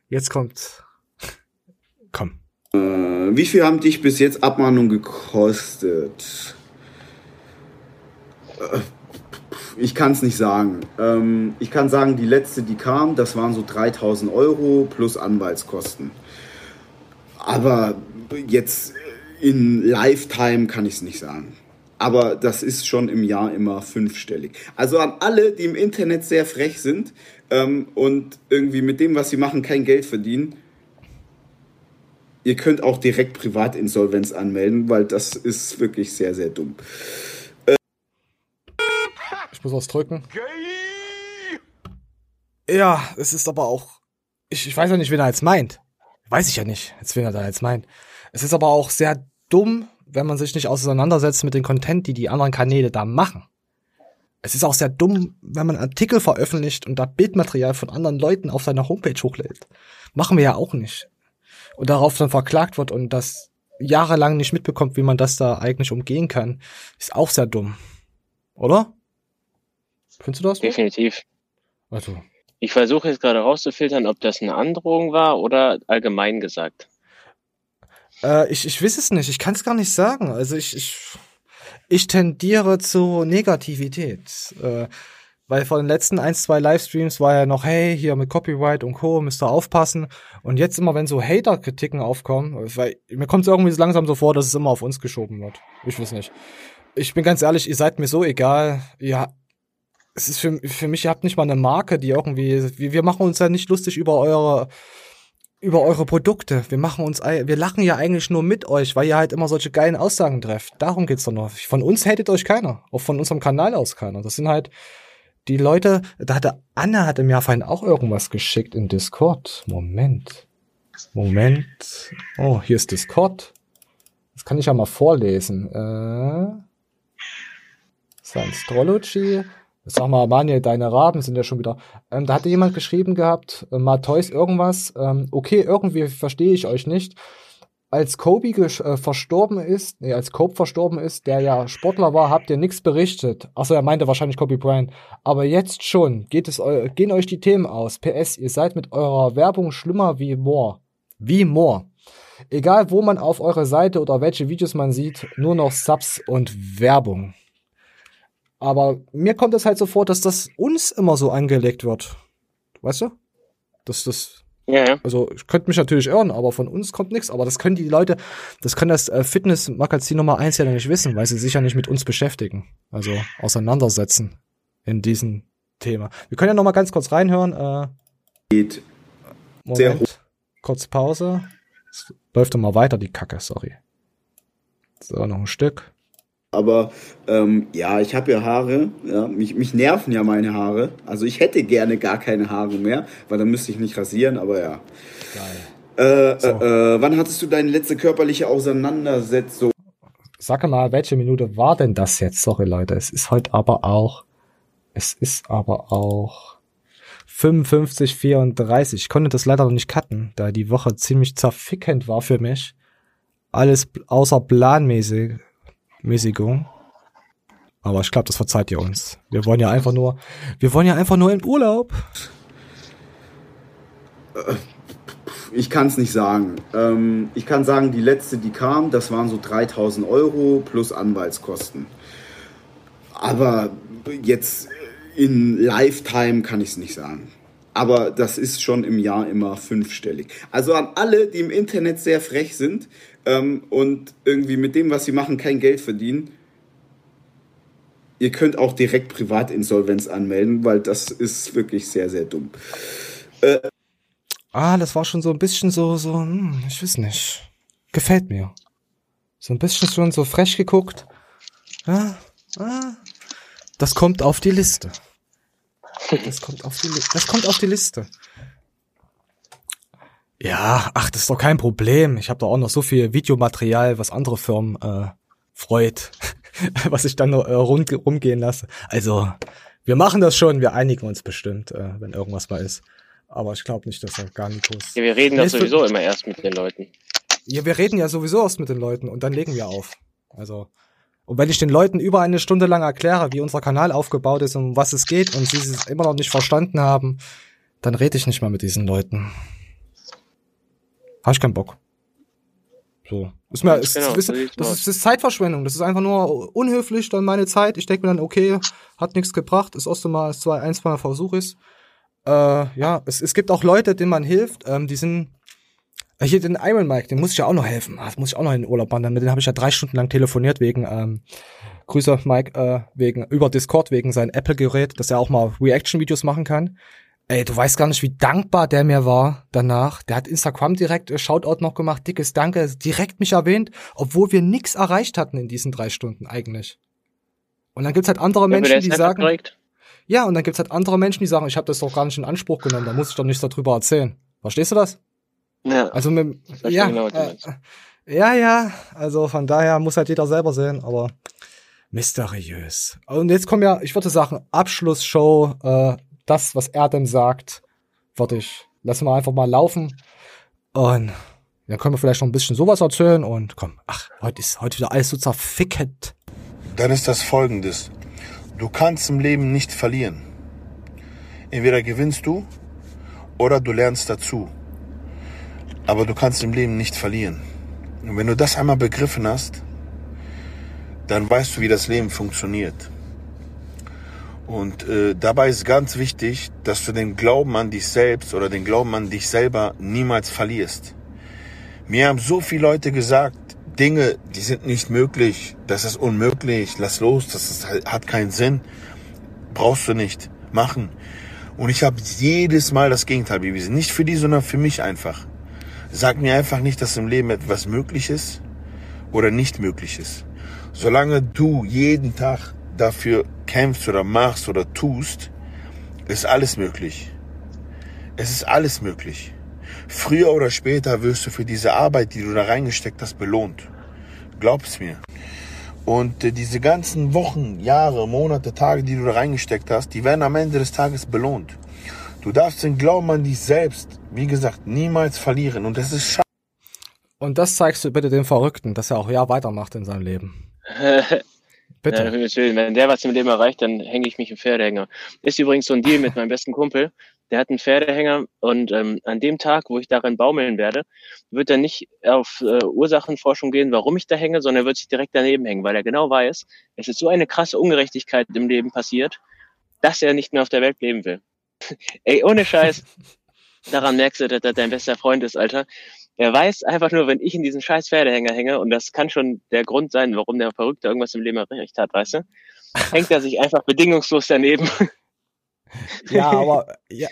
Jetzt kommt. Komm. Äh, wie viel haben dich bis jetzt Abmahnung gekostet? Äh, ich kann es nicht sagen. Ähm, ich kann sagen, die letzte, die kam, das waren so 3000 Euro plus Anwaltskosten. Aber jetzt in Lifetime kann ich es nicht sagen. Aber das ist schon im Jahr immer fünfstellig. Also an alle, die im Internet sehr frech sind ähm, und irgendwie mit dem, was sie machen, kein Geld verdienen, ihr könnt auch direkt Privatinsolvenz anmelden, weil das ist wirklich sehr, sehr dumm muss was drücken. Ja, es ist aber auch. Ich, ich weiß ja nicht, wen er jetzt meint. Weiß ich ja nicht, jetzt wen er da jetzt meint. Es ist aber auch sehr dumm, wenn man sich nicht auseinandersetzt mit dem Content, die die anderen Kanäle da machen. Es ist auch sehr dumm, wenn man Artikel veröffentlicht und da Bildmaterial von anderen Leuten auf seiner Homepage hochlädt. Machen wir ja auch nicht. Und darauf dann verklagt wird und das jahrelang nicht mitbekommt, wie man das da eigentlich umgehen kann, ist auch sehr dumm. Oder? Findest du das? Definitiv. Also. Ich versuche jetzt gerade rauszufiltern, ob das eine Androhung war oder allgemein gesagt. Äh, ich, ich weiß es nicht. Ich kann es gar nicht sagen. Also ich, ich, ich tendiere zu Negativität. Äh, weil vor den letzten ein, zwei Livestreams war ja noch, hey, hier mit Copyright und Co. müsst ihr aufpassen. Und jetzt immer, wenn so Hater-Kritiken aufkommen, weil mir kommt es irgendwie so langsam so vor, dass es immer auf uns geschoben wird. Ich weiß nicht. Ich bin ganz ehrlich, ihr seid mir so egal. Ihr es ist für, für mich, ihr habt nicht mal eine Marke, die irgendwie, wir, wir machen uns ja nicht lustig über eure, über eure Produkte. Wir machen uns, wir lachen ja eigentlich nur mit euch, weil ihr halt immer solche geilen Aussagen trefft. Darum geht's doch noch. Von uns hatet euch keiner. Auch von unserem Kanal aus keiner. Das sind halt die Leute, da hatte Anne hatte mir vorhin auch irgendwas geschickt in Discord. Moment. Moment. Oh, hier ist Discord. Das kann ich ja mal vorlesen. Äh, Science-Astrology. Sag mal, Manuel, deine Raben sind ja schon wieder. Ähm, da hatte jemand geschrieben gehabt, äh, Matthäus irgendwas. Ähm, okay, irgendwie verstehe ich euch nicht. Als Kobe äh, verstorben ist, nee, als Kobe verstorben ist, der ja Sportler war, habt ihr nichts berichtet. Achso, er meinte wahrscheinlich Kobe Bryant. Aber jetzt schon, geht es eu gehen euch die Themen aus. PS, ihr seid mit eurer Werbung schlimmer wie Moore. Wie Moore. Egal, wo man auf eure Seite oder welche Videos man sieht, nur noch Subs und Werbung. Aber mir kommt es halt so vor, dass das uns immer so angelegt wird. Weißt du? Dass das. Ja, ja. Also ich könnte mich natürlich irren, aber von uns kommt nichts. Aber das können die Leute, das kann das äh, Fitnessmagazin Nummer eins ja nicht wissen, weil sie sich ja nicht mit uns beschäftigen. Also auseinandersetzen in diesem Thema. Wir können ja noch mal ganz kurz reinhören. Äh, Geht Moment. sehr hoch. Kurz Pause. Es läuft doch mal weiter, die Kacke, sorry. So, noch ein Stück. Aber ähm, ja, ich habe ja Haare. Ja, mich, mich nerven ja meine Haare. Also ich hätte gerne gar keine Haare mehr, weil dann müsste ich nicht rasieren, aber ja. Geil. Äh, So. äh, äh, wann hattest du deine letzte körperliche Auseinandersetzung? Sag mal, welche Minute war denn das jetzt? Sorry, Leute. Es ist heute aber auch. Es ist aber auch 55, 34. Ich konnte das leider noch nicht cutten, da die Woche ziemlich zerfickend war für mich. Alles außer Planmäßig, Mäßigung. Aber ich glaube, das verzeiht ihr uns. Wir wollen ja einfach nur, wir wollen ja einfach nur in Urlaub. Ich kann es nicht sagen. Ähm, ich kann sagen, die letzte, die kam, das waren so 3000 Euro plus Anwaltskosten. Aber jetzt in Lifetime kann ich es nicht sagen. Aber das ist schon im Jahr immer fünfstellig. Also an alle, die im Internet sehr frech sind ähm, und irgendwie mit dem, was sie machen, kein Geld verdienen, ihr könnt auch direkt Privatinsolvenz anmelden, weil das ist wirklich sehr, sehr dumm. Äh, Ah, das war schon so ein bisschen so, so, hm, ich weiß nicht. Gefällt mir. So ein bisschen schon so frech geguckt. Ja, ah, das kommt auf die Liste. Das kommt auf die, Li das kommt auf die Liste. Ja, ach, das ist doch kein Problem. Ich habe doch auch noch so viel Videomaterial, was andere Firmen äh, freut, [LAUGHS] was ich dann noch äh, rund, rumgehen lasse. Also, wir machen das schon, wir einigen uns bestimmt, äh, wenn irgendwas mal ist. Aber ich glaube nicht, dass er gar nicht Ja, wir reden wird- sowieso immer erst mit den Leuten. Ja, wir reden ja sowieso erst mit den Leuten und dann legen wir auf. Also, und wenn ich den Leuten über eine Stunde lang erkläre, wie unser Kanal aufgebaut ist und um was es geht und sie es immer noch nicht verstanden haben, dann rede ich nicht mehr mit diesen Leuten. Habe ich keinen Bock. So. Ist mir, ist, Genau, ist, sieht's das, ist, das ist Zeitverschwendung. Das ist einfach nur unhöflich, dann meine Zeit. Ich denke mir dann, okay, hat nichts gebracht. Das erste Mal, es zwei, ein, zwei Mal Versuch ist. Äh, ja, es, es gibt auch Leute, denen man hilft, ähm, die sind äh, hier den Iron Mike, den muss ich ja auch noch helfen. Ah, Das muss ich auch noch in den Urlaub wandern. Mit dem habe ich ja drei Stunden lang telefoniert wegen, ähm, Grüße Mike, äh, wegen, über Discord, wegen sein Apple-Gerät, dass er auch mal Reaction-Videos machen kann. Ey, du weißt gar nicht, wie dankbar der mir war danach. Der hat Instagram direkt äh, Shoutout noch gemacht, dickes Danke, direkt mich erwähnt, obwohl wir nix erreicht hatten in diesen drei Stunden eigentlich. Und dann gibt's halt andere Menschen, die sagen, korrekt. ja, und dann gibt's halt andere Menschen, die sagen, ich habe das doch gar nicht in Anspruch genommen, da muss ich doch nichts darüber erzählen. Verstehst du das? Ja. Also mit, ja, genau, äh, ja, ja, also von daher muss halt jeder selber sehen, aber mysteriös. Und jetzt kommen ja, ich würde sagen, Abschlussshow, äh, das, was er denn sagt, würde ich, lassen wir einfach mal laufen und dann können wir vielleicht noch ein bisschen sowas erzählen und komm, ach, heute ist heute wieder alles so zerficket. dann ist das folgendes. Du kannst im Leben nicht verlieren. Entweder gewinnst du oder du lernst dazu. Aber du kannst im Leben nicht verlieren. Und wenn du das einmal begriffen hast, dann weißt du, wie das Leben funktioniert. Und äh, dabei ist ganz wichtig, dass du den Glauben an dich selbst oder den Glauben an dich selber niemals verlierst. Mir haben so viele Leute gesagt, Dinge, die sind nicht möglich, das ist unmöglich, lass los, das ist, hat keinen Sinn, brauchst du nicht machen. Und ich habe jedes Mal das Gegenteil bewiesen. Nicht für die, sondern für mich einfach. Sag mir einfach nicht, dass im Leben etwas möglich ist oder nicht möglich ist. Solange du jeden Tag dafür kämpfst oder machst oder tust, ist alles möglich. Es ist alles möglich. Früher oder später wirst du für diese Arbeit, die du da reingesteckt hast, belohnt. Glaub's mir. Und äh, diese ganzen Wochen, Jahre, Monate, Tage, die du da reingesteckt hast, die werden am Ende des Tages belohnt. Du darfst den Glauben an dich selbst, wie gesagt, niemals verlieren. Und das ist schade. Und das zeigst du bitte dem Verrückten, dass er auch ja weitermacht in seinem Leben. [LAUGHS] Bitte. Ja. Wenn der was im Leben erreicht, dann hänge ich mich im Pferdehänger. Ist übrigens so ein Deal mit meinem besten Kumpel. der hat einen Pferdehänger und ähm, an dem Tag, wo ich darin baumeln werde, wird er nicht auf äh, Ursachenforschung gehen, warum ich da hänge, sondern er wird sich direkt daneben hängen, weil er genau weiß, es ist so eine krasse Ungerechtigkeit im Leben passiert, dass er nicht mehr auf der Welt leben will. [LAUGHS] Ey, ohne Scheiß, daran merkst du, dass er dein bester Freund ist, Alter. Er weiß einfach nur, wenn ich in diesen scheiß Pferdehänger hänge, und das kann schon der Grund sein, warum der Verrückte irgendwas im Leben recht hat, weißt du, [LAUGHS] hängt er sich einfach bedingungslos daneben. [LAUGHS] Ja, aber [LAUGHS] ja,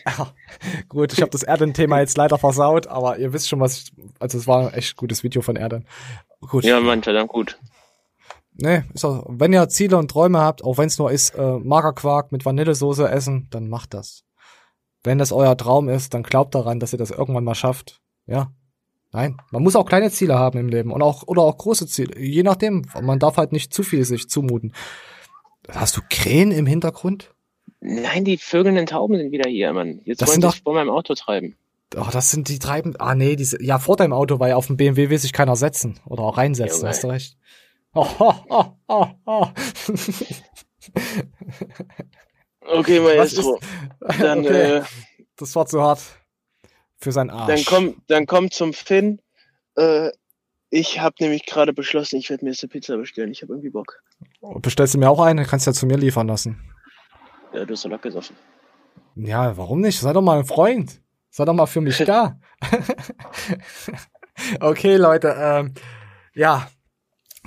gut, ich habe das Erden-Thema jetzt leider versaut, aber ihr wisst schon, was ich, also es war ein echt gutes Video von Erden. Gut. Ja, Mann, verdammt gut. Nee, ist auch, wenn ihr Ziele und Träume habt, auch wenn es nur ist, äh, Magerquark mit Vanillesoße essen, dann macht das. Wenn das euer Traum ist, dann glaubt daran, dass ihr das irgendwann mal schafft. Ja. Nein, man muss auch kleine Ziele haben im Leben und auch oder auch große Ziele, je nachdem. Man darf halt nicht zu viel sich zumuten. Hast du Krähen im Hintergrund? Nein, die vögelnden Tauben sind wieder hier, Mann. Jetzt das wollen sie doch vor meinem Auto treiben. Ach, das sind die treiben. Ah nee, diese ja vor deinem Auto, weil auf dem BMW will sich keiner setzen oder auch reinsetzen. Ja, hast du recht. [LAUGHS] Oh, oh, oh, oh, oh. okay, Maestro. Dann, [LAUGHS] okay. äh, das war zu hart für sein Arsch. Dann komm, dann komm zum Finn. Äh, ich habe nämlich gerade beschlossen, ich werde mir jetzt eine Pizza bestellen. Ich habe irgendwie Bock. Bestellst du mir auch eine? Kannst du ja zu mir liefern lassen. Ja, du hast doch Lack gesoffen. Ja, warum nicht? Sei doch mal ein Freund. Sei doch mal für mich [LAUGHS] da. [LAUGHS] okay, Leute. Ähm, ja,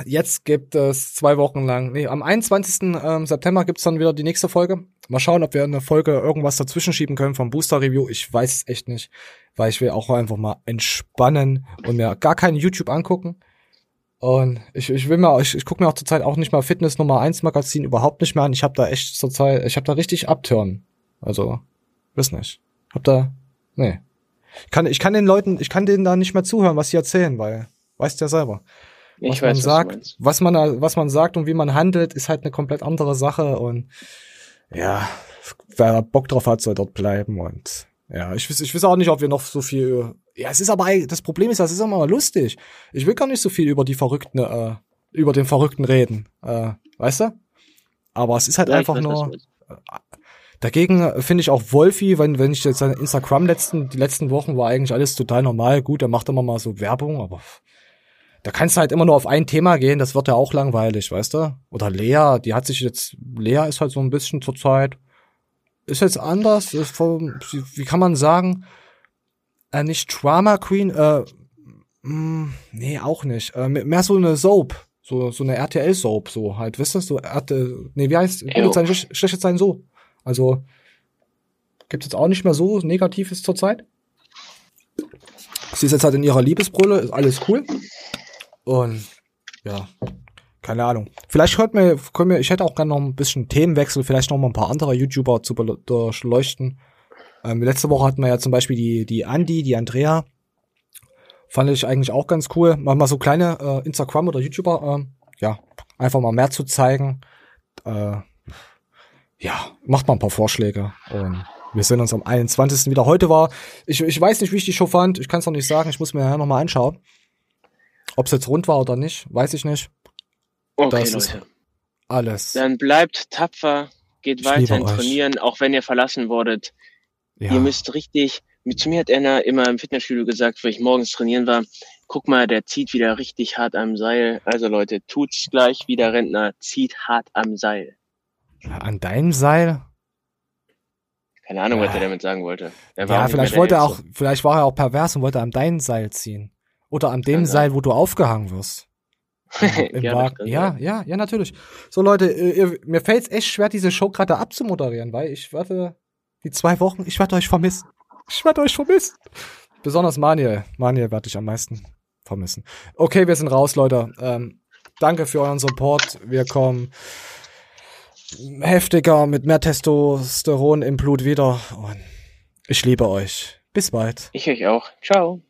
jetzt gibt es zwei Wochen lang, nee, am 21. Ähm, September gibt's dann wieder die nächste Folge. Mal schauen, ob wir eine Folge irgendwas dazwischen schieben können vom Booster Review. Ich weiß es echt nicht, weil ich will auch einfach mal entspannen und mir gar keinen YouTube angucken. Und ich, ich will mir, ich, ich gucke mir auch zurzeit auch nicht mal Fitness Nummer 1 Magazin überhaupt nicht mehr an. Ich habe da echt zurzeit, ich habe da richtig abtören. Also, weiß nicht. Hab da, nee. Ich kann, ich kann den Leuten, ich kann denen da nicht mehr zuhören, was sie erzählen, weil, weißt ja selber. Was ich man weiß, sagt, was, was man, was man sagt und wie man handelt, ist halt eine komplett andere Sache und, ja, wer Bock drauf hat, soll dort bleiben und, ja, ich weiß, ich weiß auch nicht, ob wir noch so viel ja, es ist aber, das Problem ist, das ist immer lustig. Ich will gar nicht so viel über die Verrückten, äh, über den Verrückten reden, äh, weißt du? Aber es ist halt ja, einfach nur, dagegen finde ich auch Wolfi, wenn, wenn ich jetzt seine Instagram letzten, die letzten Wochen war eigentlich alles total normal. Gut, er macht immer mal so Werbung, aber da kannst du halt immer nur auf ein Thema gehen, das wird ja auch langweilig, weißt du? Oder Lea, die hat sich jetzt, Lea ist halt so ein bisschen zur Zeit, ist jetzt anders, ist, wie kann man sagen, äh, nicht Drama Queen, äh, mh, mm, nee, auch nicht. Äh, mehr so eine Soap. So, so eine RTL-Soap, so halt, wisst ihr? So, RTL, nee, wie heißt, gut sein, schlecht sein so. Also, gibt es jetzt auch nicht mehr so Negatives zurzeit. Sie ist jetzt halt in ihrer Liebesbrille, ist alles cool. Und, ja, keine Ahnung. Vielleicht hört mir, können wir, ich hätte auch gerne noch ein bisschen Themenwechsel, vielleicht noch mal ein paar andere YouTuber zu beleuchten. Ähm, letzte Woche hatten wir ja zum Beispiel die, die Andi, die Andrea. Fand ich eigentlich auch ganz cool. Mal, so kleine äh, Instagram oder YouTuber, äh, ja, einfach mal mehr zu zeigen. Äh, ja, macht mal ein paar Vorschläge. Und wir sehen uns am 21. wieder. Heute war, ich, ich weiß nicht, wie ich die Show fand. Ich kann es noch nicht sagen. Ich muss mir ja noch mal anschauen. Ob es jetzt rund war oder nicht, weiß ich nicht. Okay, das Leute. alles. Dann bleibt tapfer, geht ich weiterhin trainieren, auch wenn ihr verlassen wurdet. Ja. Ihr müsst richtig, zu mir hat Anna immer im Fitnessstudio gesagt, wo ich morgens trainieren war, guck mal, der zieht wieder richtig hart am Seil. Also Leute, tut's gleich wie der Rentner, zieht hart am Seil. An deinem Seil? Keine Ahnung, ja. was er damit sagen wollte. ja, vielleicht wollte er auch, vielleicht war er auch pervers und wollte an deinem Seil ziehen. Oder an dem Seil, wo du aufgehangen wirst. [LAUGHS] Im ja, ja, ja, ja, natürlich. So Leute, ihr, mir fällt es echt schwer, diese Show gerade abzumoderieren, weil ich werde die zwei Wochen, ich werde euch vermissen. Ich werde euch vermissen. Besonders Maniel. Maniel werde ich am meisten vermissen. Okay, wir sind raus, Leute. Ähm, danke für euren Support. Wir kommen heftiger mit mehr Testosteron im Blut wieder. Und ich liebe euch. Bis bald. Ich euch auch. Ciao.